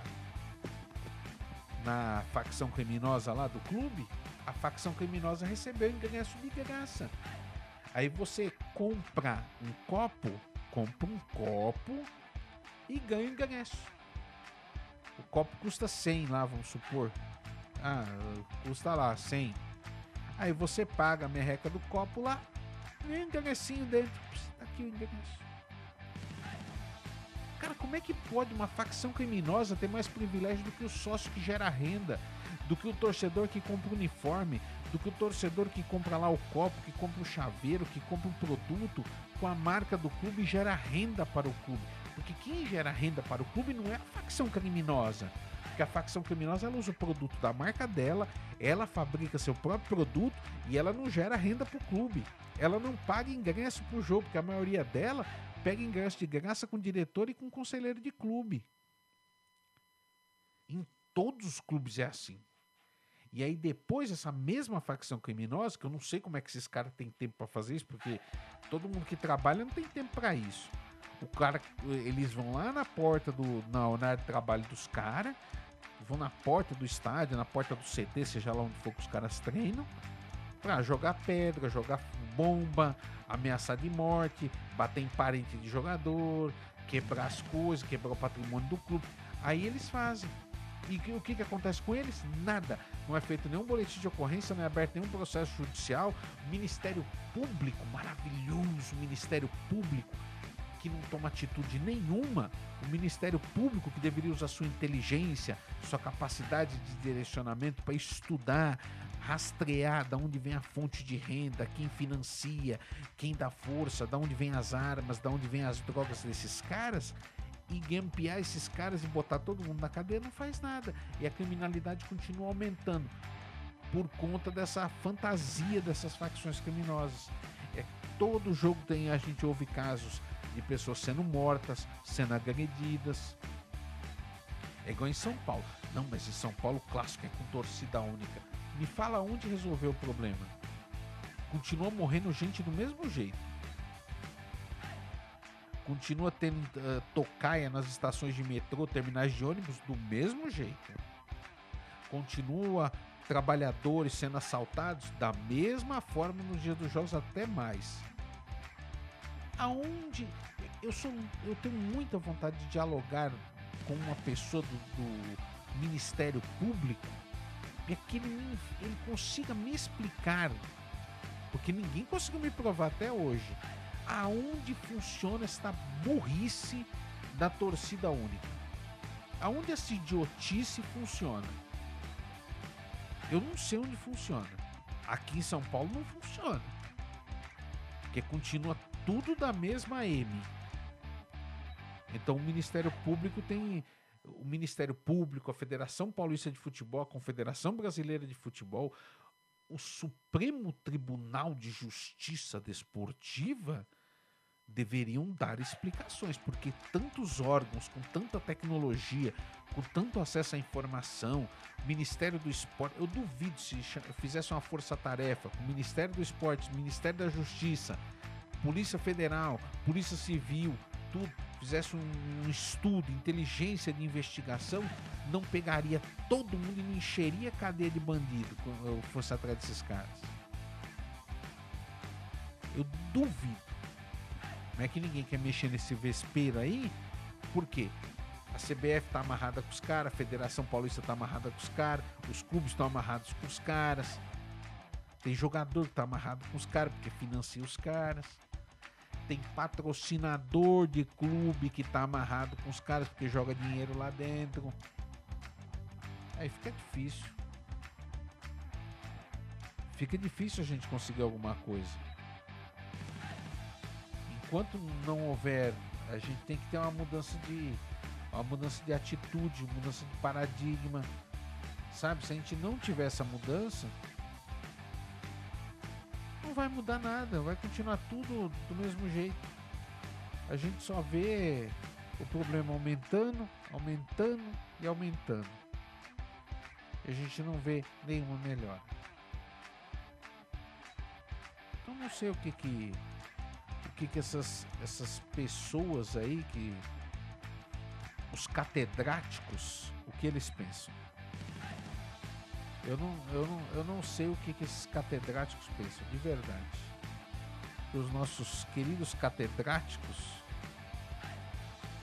na facção criminosa lá do clube, a facção criminosa recebeu ingresso de graça. Aí você compra um copo, compra um copo e ganha ingresso. O copo custa 100 lá, vamos supor. Ah, custa lá 100. Aí você paga a merreca do copo lá, e o ingressinho dentro. Tá aqui o ingresso. Cara, como é que pode uma facção criminosa ter mais privilégio do que o sócio que gera renda, do que o torcedor que compra o uniforme, do que o torcedor que compra lá o copo, que compra o chaveiro, que compra um produto com a marca do clube gera renda para o clube? Porque quem gera renda para o clube não é a facção criminosa. Porque a facção criminosa ela usa o produto da marca dela, ela fabrica seu próprio produto e ela não gera renda para o clube. Ela não paga ingresso para o jogo, porque a maioria dela pega ingresso de graça com diretor e com conselheiro de clube. Em todos os clubes é assim. E aí depois essa mesma facção criminosa, que eu não sei como é que esses caras têm tempo para fazer isso, porque todo mundo que trabalha não tem tempo para isso. O cara, eles vão lá na porta do na, área de trabalho dos caras, vão na porta do estádio, na porta do CT, seja lá onde for que os caras treinam, para jogar pedra, jogar bomba, ameaçar de morte, bater em parente de jogador, quebrar as coisas, quebrar o patrimônio do clube. Aí eles fazem. E o que, que acontece com eles? Nada. Não é feito nenhum boletim de ocorrência, não é aberto nenhum processo judicial. Ministério Público, maravilhoso Ministério Público, que não toma atitude nenhuma. O Ministério Público, que deveria usar sua inteligência, sua capacidade de direcionamento para estudar, rastrear da onde vem a fonte de renda, quem financia, quem dá força, da onde vem as armas, da onde vem as drogas desses caras e gampear esses caras e botar todo mundo na cadeia não faz nada. E a criminalidade continua aumentando por conta dessa fantasia dessas facções criminosas. É, todo jogo tem a gente ouve casos de pessoas sendo mortas, sendo agredidas. É igual em São Paulo. Não, mas em São Paulo o clássico é com torcida única. Me fala onde resolveu o problema. Continua morrendo gente do mesmo jeito. Continua tendo uh, tocaia nas estações de metrô, terminais de ônibus do mesmo jeito. Continua trabalhadores sendo assaltados da mesma forma nos dias dos jogos, até mais. Aonde eu sou, eu tenho muita vontade de dialogar com uma pessoa do, do Ministério Público para que ele, ele consiga me explicar, porque ninguém conseguiu me provar até hoje, aonde funciona esta burrice da torcida única. Aonde essa idiotice funciona? Eu não sei onde funciona. Aqui em São Paulo não funciona. Porque continua tudo da mesma M. Então o Ministério Público tem o Ministério Público, a Federação Paulista de Futebol, a Confederação Brasileira de Futebol, o Supremo Tribunal de Justiça Desportiva deveriam dar explicações, porque tantos órgãos com tanta tecnologia, com tanto acesso à informação, Ministério do Esporte, eu duvido se fizesse uma força-tarefa com Ministério do Esporte, Ministério da Justiça, Polícia Federal, Polícia Civil, tudo, fizesse um, um estudo, inteligência de investigação, não pegaria todo mundo e não encheria a cadeia de bandido quando fosse atrás desses caras. Eu duvido. Não é que ninguém quer mexer nesse vespeiro aí. Por quê? A CBF tá amarrada com os caras, a Federação Paulista tá amarrada com os caras, os clubes estão amarrados com os caras. Tem jogador que tá amarrado com os caras porque financia os caras. Tem patrocinador de clube que tá amarrado com os caras porque joga dinheiro lá dentro. Aí fica difícil. Fica difícil a gente conseguir alguma coisa. Enquanto não houver, a gente tem que ter uma mudança de uma mudança de atitude, mudança de paradigma. Sabe, se a gente não tiver essa mudança, não vai mudar nada, vai continuar tudo do mesmo jeito. A gente só vê o problema aumentando, aumentando e aumentando. E a gente não vê nenhuma melhora. Então não sei o que que que que essas essas pessoas aí que os catedráticos, o que eles pensam. Eu não, eu não, eu não sei o que, que esses catedráticos pensam, de verdade. Os nossos queridos catedráticos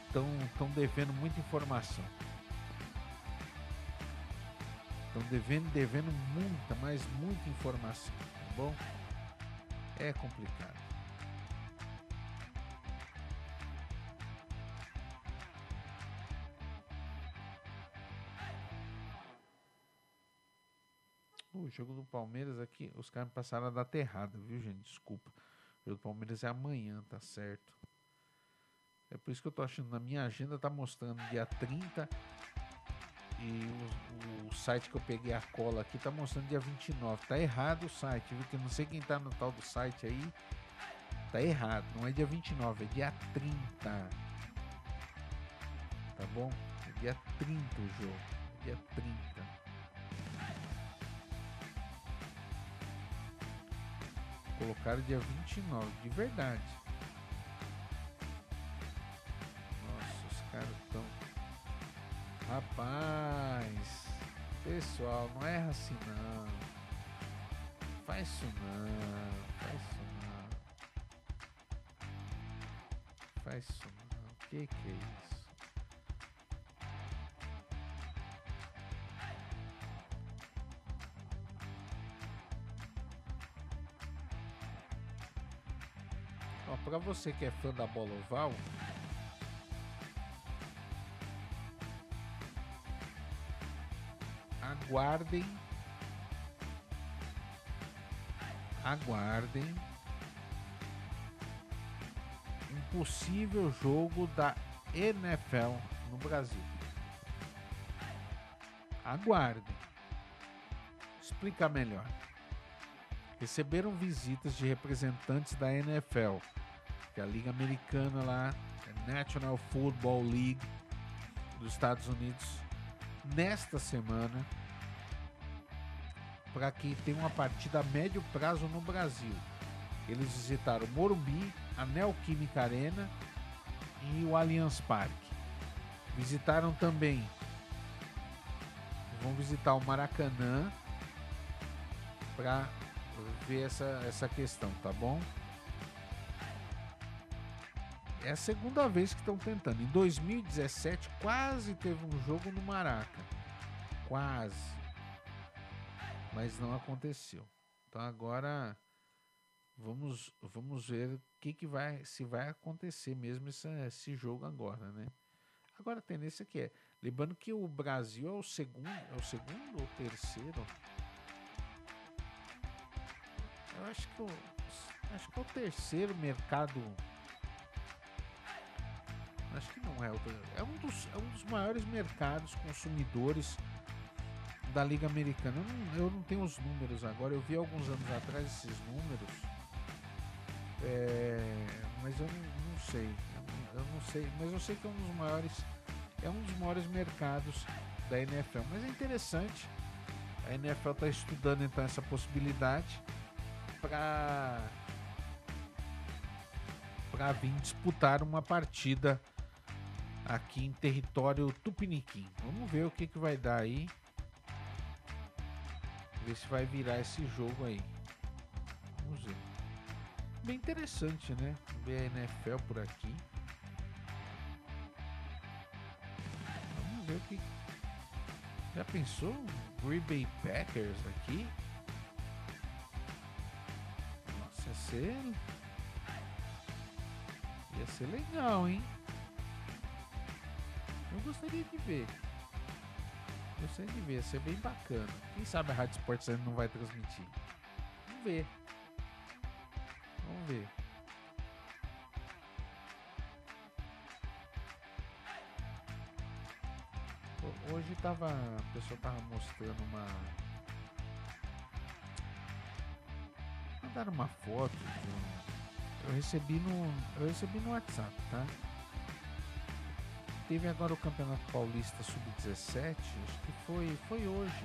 estão estão devendo muita informação. Estão devendo, devendo muita, mas muita informação, tá bom? É complicado. Jogo do Palmeiras aqui, os caras passaram a data errada, viu, gente? Desculpa. O jogo do Palmeiras é amanhã, tá certo? É por isso que eu tô achando, na minha agenda tá mostrando dia 30 e o, o site que eu peguei a cola aqui tá mostrando dia 29. Tá errado o site, viu? Que eu não sei quem tá no tal do site aí. Tá errado, não é dia 29, é dia 30. Tá bom? É dia 30 o jogo. É dia 30. Colocaram dia 29, de verdade. Nossa, os caras estão. Rapaz, pessoal, não erra assim não. Faz isso não, faz isso não. Faz isso não. Que que é isso? Ó, pra você que é fã da bola oval, aguardem. Aguardem um possível jogo da NFL no Brasil. Aguardem. Explicar melhor. Receberam visitas de representantes da NFL, que é a Liga Americana lá, a National Football League dos Estados Unidos, nesta semana para que tem uma partida a médio prazo no Brasil. Eles visitaram Morumbi, a Neoquímica Arena e o Allianz Parque. Visitaram também, vão visitar o Maracanã para ver essa, essa questão, tá bom? É a segunda vez que estão tentando. Em 2017 quase teve um jogo no Maraca. Quase. Mas não aconteceu. Então agora vamos vamos ver o que, que vai se vai acontecer mesmo esse, esse jogo agora, né? Agora a tendência que é, lembrando que o Brasil é o segundo, é o segundo ou terceiro? Eu acho que o, acho que é o terceiro mercado acho que não é. É um dos, é um dos maiores mercados consumidores da Liga Americana. Eu não, eu não tenho os números agora, eu vi alguns anos atrás esses números, é, mas eu não, não sei. Eu, eu não sei, mas eu sei que é um dos maiores, é um dos maiores mercados da NFL. Mas é interessante. A NFL está estudando então essa possibilidade para para vir disputar uma partida aqui em território tupiniquim. Vamos ver o que, que vai dar aí. Ver se vai virar esse jogo aí. Vamos ver. bem interessante, né? Ver a NFL por aqui. Vamos ver o que. Já pensou? Green Bay Packers aqui? Nossa, ia ser. Ia ser legal, hein? Eu gostaria de ver. Gostaria de ver, ia ser bem bacana. Quem sabe a Rádio Sports não vai transmitir? Vamos ver. Vamos ver. Hoje tava. A pessoa tava mostrando uma. Mandaram uma foto. Eu recebi no. Eu recebi no WhatsApp, tá? Teve agora o Campeonato Paulista Sub-17, acho que foi, foi hoje.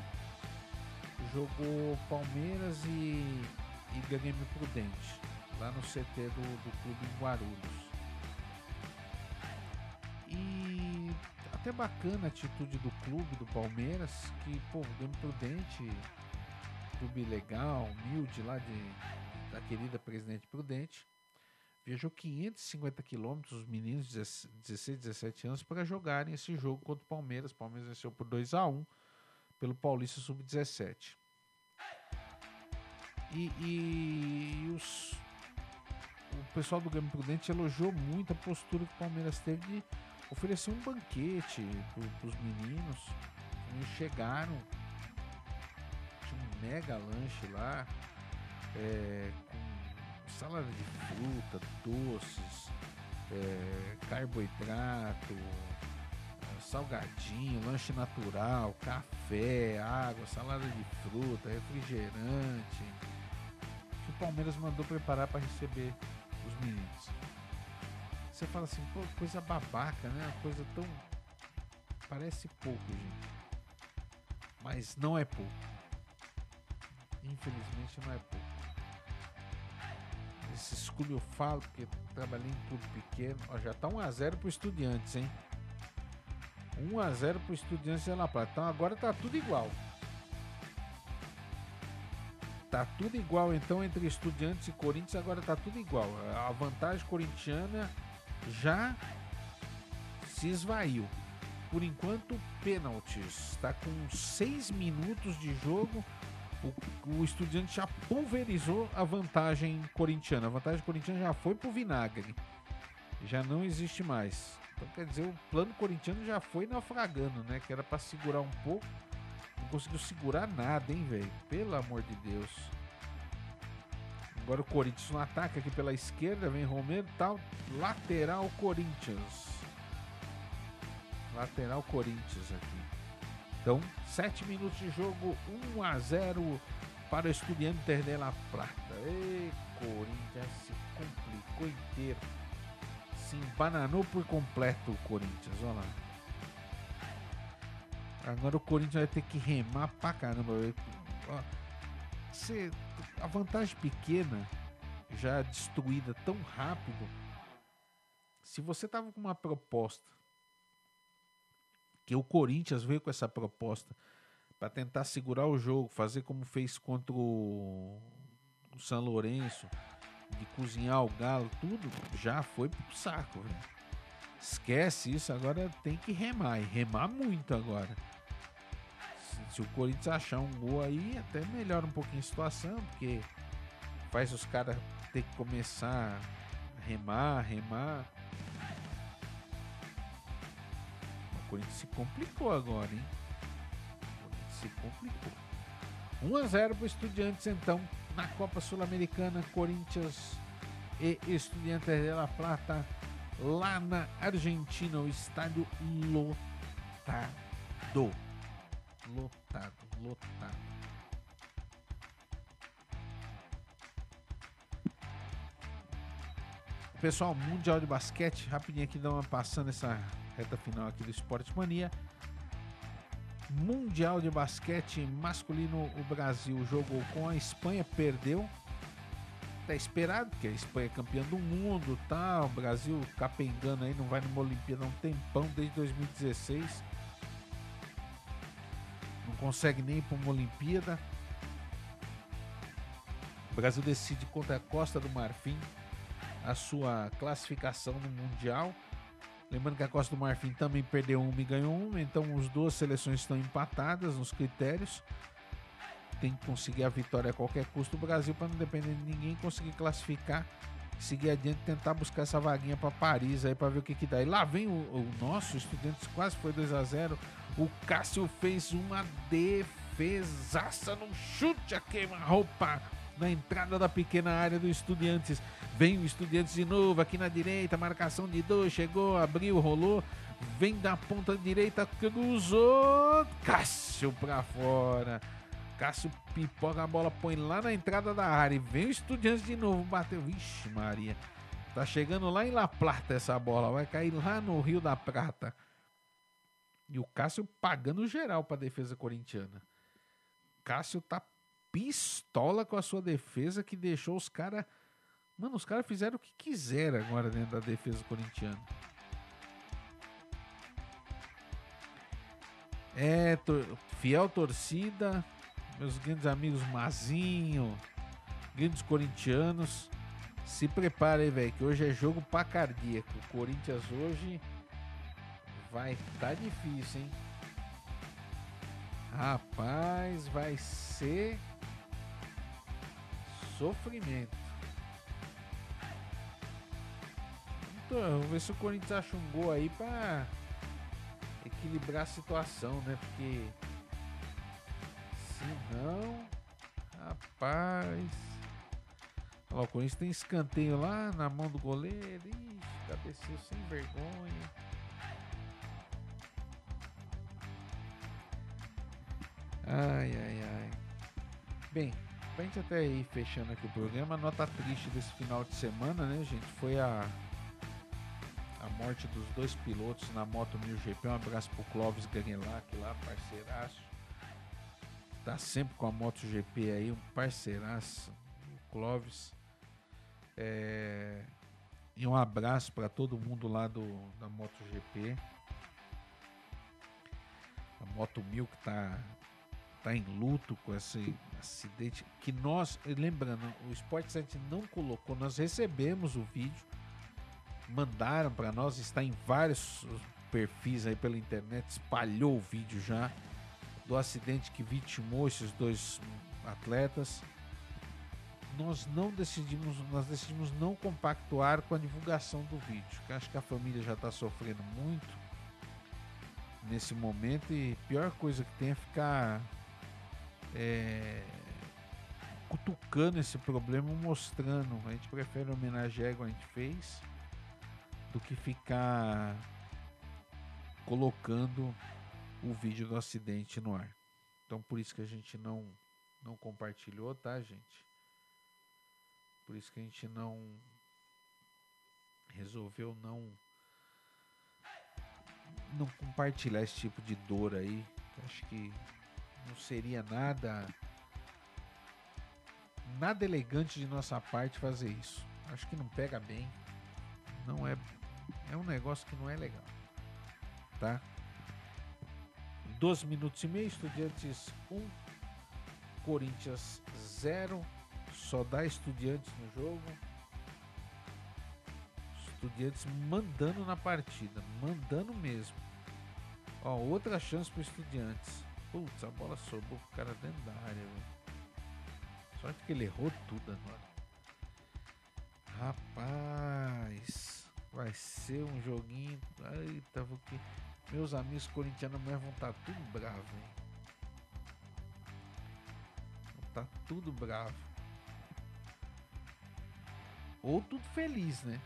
Jogou Palmeiras e, e Grêmio Prudente, lá no CT do, do clube em Guarulhos. E até bacana a atitude do clube do Palmeiras, que, pô, Grêmio Prudente, clube legal, humilde lá de, da querida Presidente Prudente viajou 550 quilômetros, os meninos de 16, 17 anos, para jogarem esse jogo contra o Palmeiras. O Palmeiras venceu por 2 a 1 pelo Paulista Sub-17. E, e os, o pessoal do Grêmio Prudente elogiou muito a postura que o Palmeiras teve de oferecer um banquete para os meninos. Eles chegaram, tinha um mega lanche lá, é, salada de fruta, doces, é, carboidrato, salgadinho, lanche natural, café, água, salada de fruta, refrigerante. Que o Palmeiras mandou preparar para receber os meninos. Você fala assim, pô, coisa babaca, né? Uma coisa tão. Parece pouco, gente. Mas não é pouco. Infelizmente não é pouco esse escolho eu falo, porque trabalhei em clube pequeno. Ó, já tá 1x0 pro Estudiantes, hein? 1x0 pro Estudiantes de La Plata. Então agora tá tudo igual. Tá tudo igual então entre Estudiantes e Corinthians, agora tá tudo igual. A vantagem corintiana já se esvaiu. Por enquanto, pênaltis. Está com 6 minutos de jogo o, o Estudiante já pulverizou a vantagem corintiana. A vantagem corintiana já foi pro vinagre. Já não existe mais. Então quer dizer, o plano corintiano já foi naufragando, né? Que era para segurar um pouco. Não conseguiu segurar nada, hein, velho? Pelo amor de Deus. Agora o Corinthians no ataque aqui pela esquerda, vem Romero tal. Lateral Corinthians. Lateral Corinthians aqui. Então, 7 minutos de jogo, 1 a 0 para o Estudiantes de La Plata. E Corinthians se complicou inteiro. Se embananou por completo o Corinthians, olha lá. Agora o Corinthians vai ter que remar pra caramba. Você, a vantagem pequena, já destruída tão rápido. Se você tava com uma proposta que o Corinthians veio com essa proposta para tentar segurar o jogo, fazer como fez contra o, São Lourenço, de cozinhar o galo, tudo já foi pro saco. Esquece isso, agora tem que remar, e remar muito agora. Se, se o Corinthians achar um gol aí, até melhora um pouquinho a situação, porque faz os caras ter que começar a remar, remar. Corinthians se complicou agora, hein? O Corinthians se complicou. 1 a 0 para o Estudiantes, então, na Copa Sul-Americana, Corinthians e Estudiantes de La Plata, lá na Argentina, o estádio lotado. Lotado, lotado. Pessoal, Mundial de Basquete, rapidinho aqui dá uma passando essa reta final aqui do Esporte Mania. Mundial de basquete masculino, o Brasil jogou com a Espanha, perdeu. Tá esperado, porque a Espanha é campeã do mundo, tá? O Brasil capengando aí, não vai numa Olimpíada há um tempão, desde 2016. Não consegue nem ir para uma Olimpíada. O Brasil decide contra a Costa do Marfim a sua classificação no Mundial. Lembrando que a Costa do Marfim também perdeu uma e ganhou uma, então as duas seleções estão empatadas nos critérios. Tem que conseguir a vitória a qualquer custo o Brasil para não depender de ninguém conseguir classificar, seguir adiante, tentar buscar essa vaguinha para Paris aí para ver o que que dá. E lá vem o, o nosso Estudiantes quase foi 2 a 0. O Cássio fez uma defesaça no chute a queima-roupa na entrada da pequena área do Estudiantes. Vem o Estudiantes de novo aqui na direita, marcação de dois, chegou, abriu, rolou. Vem da ponta direita, cruzou. Cássio pra fora. Cássio pipoca a bola, põe lá na entrada da área. Vem o Estudiantes de novo, bateu. Vixe, Maria. Tá chegando lá em La Plata essa bola. Vai cair lá no Rio da Prata. E o Cássio pagando geral pra defesa corintiana. Cássio tá pistola com a sua defesa que deixou os caras. Mano, os caras fizeram o que quiseram agora dentro da defesa corintiana. É, tor fiel torcida, meus grandes amigos Mazinho, grandes corintianos, se preparem, velho, que hoje é jogo pra cardíaco. O Corinthians hoje vai tá difícil, hein? Rapaz, vai ser sofrimento. Então, vamos ver se o Corinthians acha um gol aí pra equilibrar a situação, né? Porque se não, rapaz. Olha, o Corinthians tem escanteio lá na mão do goleiro. Ixi, cabeceou sem vergonha. Ai, ai, ai. Bem, pra gente até ir fechando aqui o programa, a nota triste desse final de semana, né, gente? Foi a a morte dos dois pilotos na Moto 1000 GP. Um abraço pro Clóvis Ganelac lá, parceiraço. Tá sempre com a Moto GP aí, um parceiraço. O Clóvis. É... E um abraço para todo mundo lá do, da MotoGP. A Moto 1000 que tá, tá em luto com esse acidente. Que nós, lembrando, o Sport 7 não colocou, nós recebemos o vídeo mandaram para nós, está em vários perfis aí pela internet, espalhou o vídeo já do acidente que vitimou esses dois atletas. Nós não decidimos, nós decidimos não compactuar com a divulgação do vídeo, que acho que a família já está sofrendo muito nesse momento e pior coisa que tem é ficar é, cutucando esse problema, mostrando. A gente prefere homenagear igual a gente fez do que ficar colocando o vídeo do acidente no ar. Então por isso que a gente não não compartilhou, tá, gente? Por isso que a gente não resolveu não não compartilhar esse tipo de dor aí. Acho que não seria nada nada elegante de nossa parte fazer isso. Acho que não pega bem. Não é é um negócio que não é legal. Tá? 12 minutos e meio, Estudiantes 1, Corinthians 0. Só dá Estudiantes no jogo. Estudiantes mandando na partida, mandando mesmo. Ó, outra chance para Estudiantes. Putz, a bola sobrou pro cara dentro da área, velho. Sorte que ele errou tudo agora. Rapaz. Vai ser um joguinho. Eita, vou que. Meus amigos corintianos amanhã vão estar tá tudo bravo, hein? Vão estar tá tudo bravo. Ou tudo feliz, né?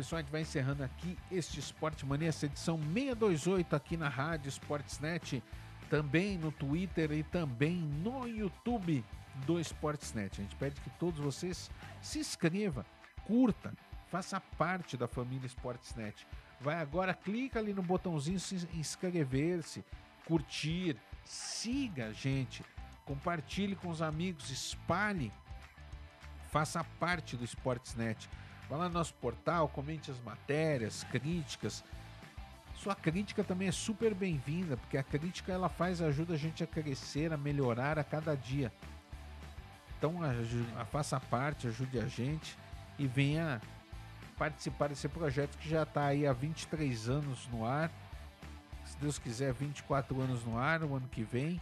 Pessoal, a gente vai encerrando aqui este Esporte Mania, essa edição 628 aqui na Rádio Sportsnet também no Twitter e também no YouTube do Sportsnet. A gente pede que todos vocês se inscrevam, curta, faça parte da família Sportsnet. Vai agora, clica ali no botãozinho se inscrever-se, curtir, siga a gente, compartilhe com os amigos, espalhe, faça parte do Sportsnet. Vá lá no nosso portal, comente as matérias, críticas, Sua crítica também é super bem-vinda, porque a crítica ela faz, ajuda a gente a crescer, a melhorar a cada dia. Então faça parte, ajude a gente e venha participar desse projeto que já está aí há 23 anos no ar. Se Deus quiser, 24 anos no ar o ano que vem.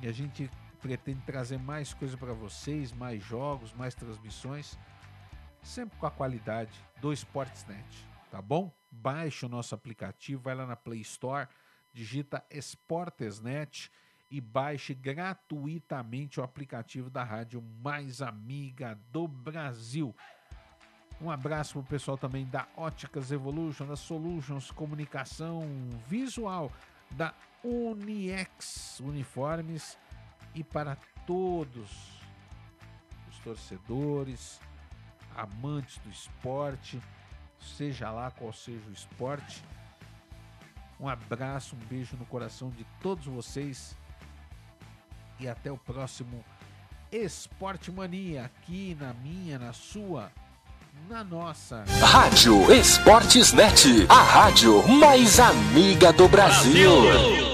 E a gente pretende trazer mais coisa para vocês, mais jogos, mais transmissões, sempre com a qualidade do Sportsnet, tá bom? Baixe o nosso aplicativo, vai lá na Play Store, digita Sportsnet e baixe gratuitamente o aplicativo da rádio mais amiga do Brasil. Um abraço pro pessoal também da Óticas Evolution, da Solutions Comunicação Visual, da Uniex Uniformes e para todos os torcedores, amantes do esporte, seja lá qual seja o esporte. Um abraço, um beijo no coração de todos vocês e até o próximo Esporte Mania aqui na minha, na sua, na nossa Rádio Esportes Net, a rádio mais amiga do Brasil. Brasil.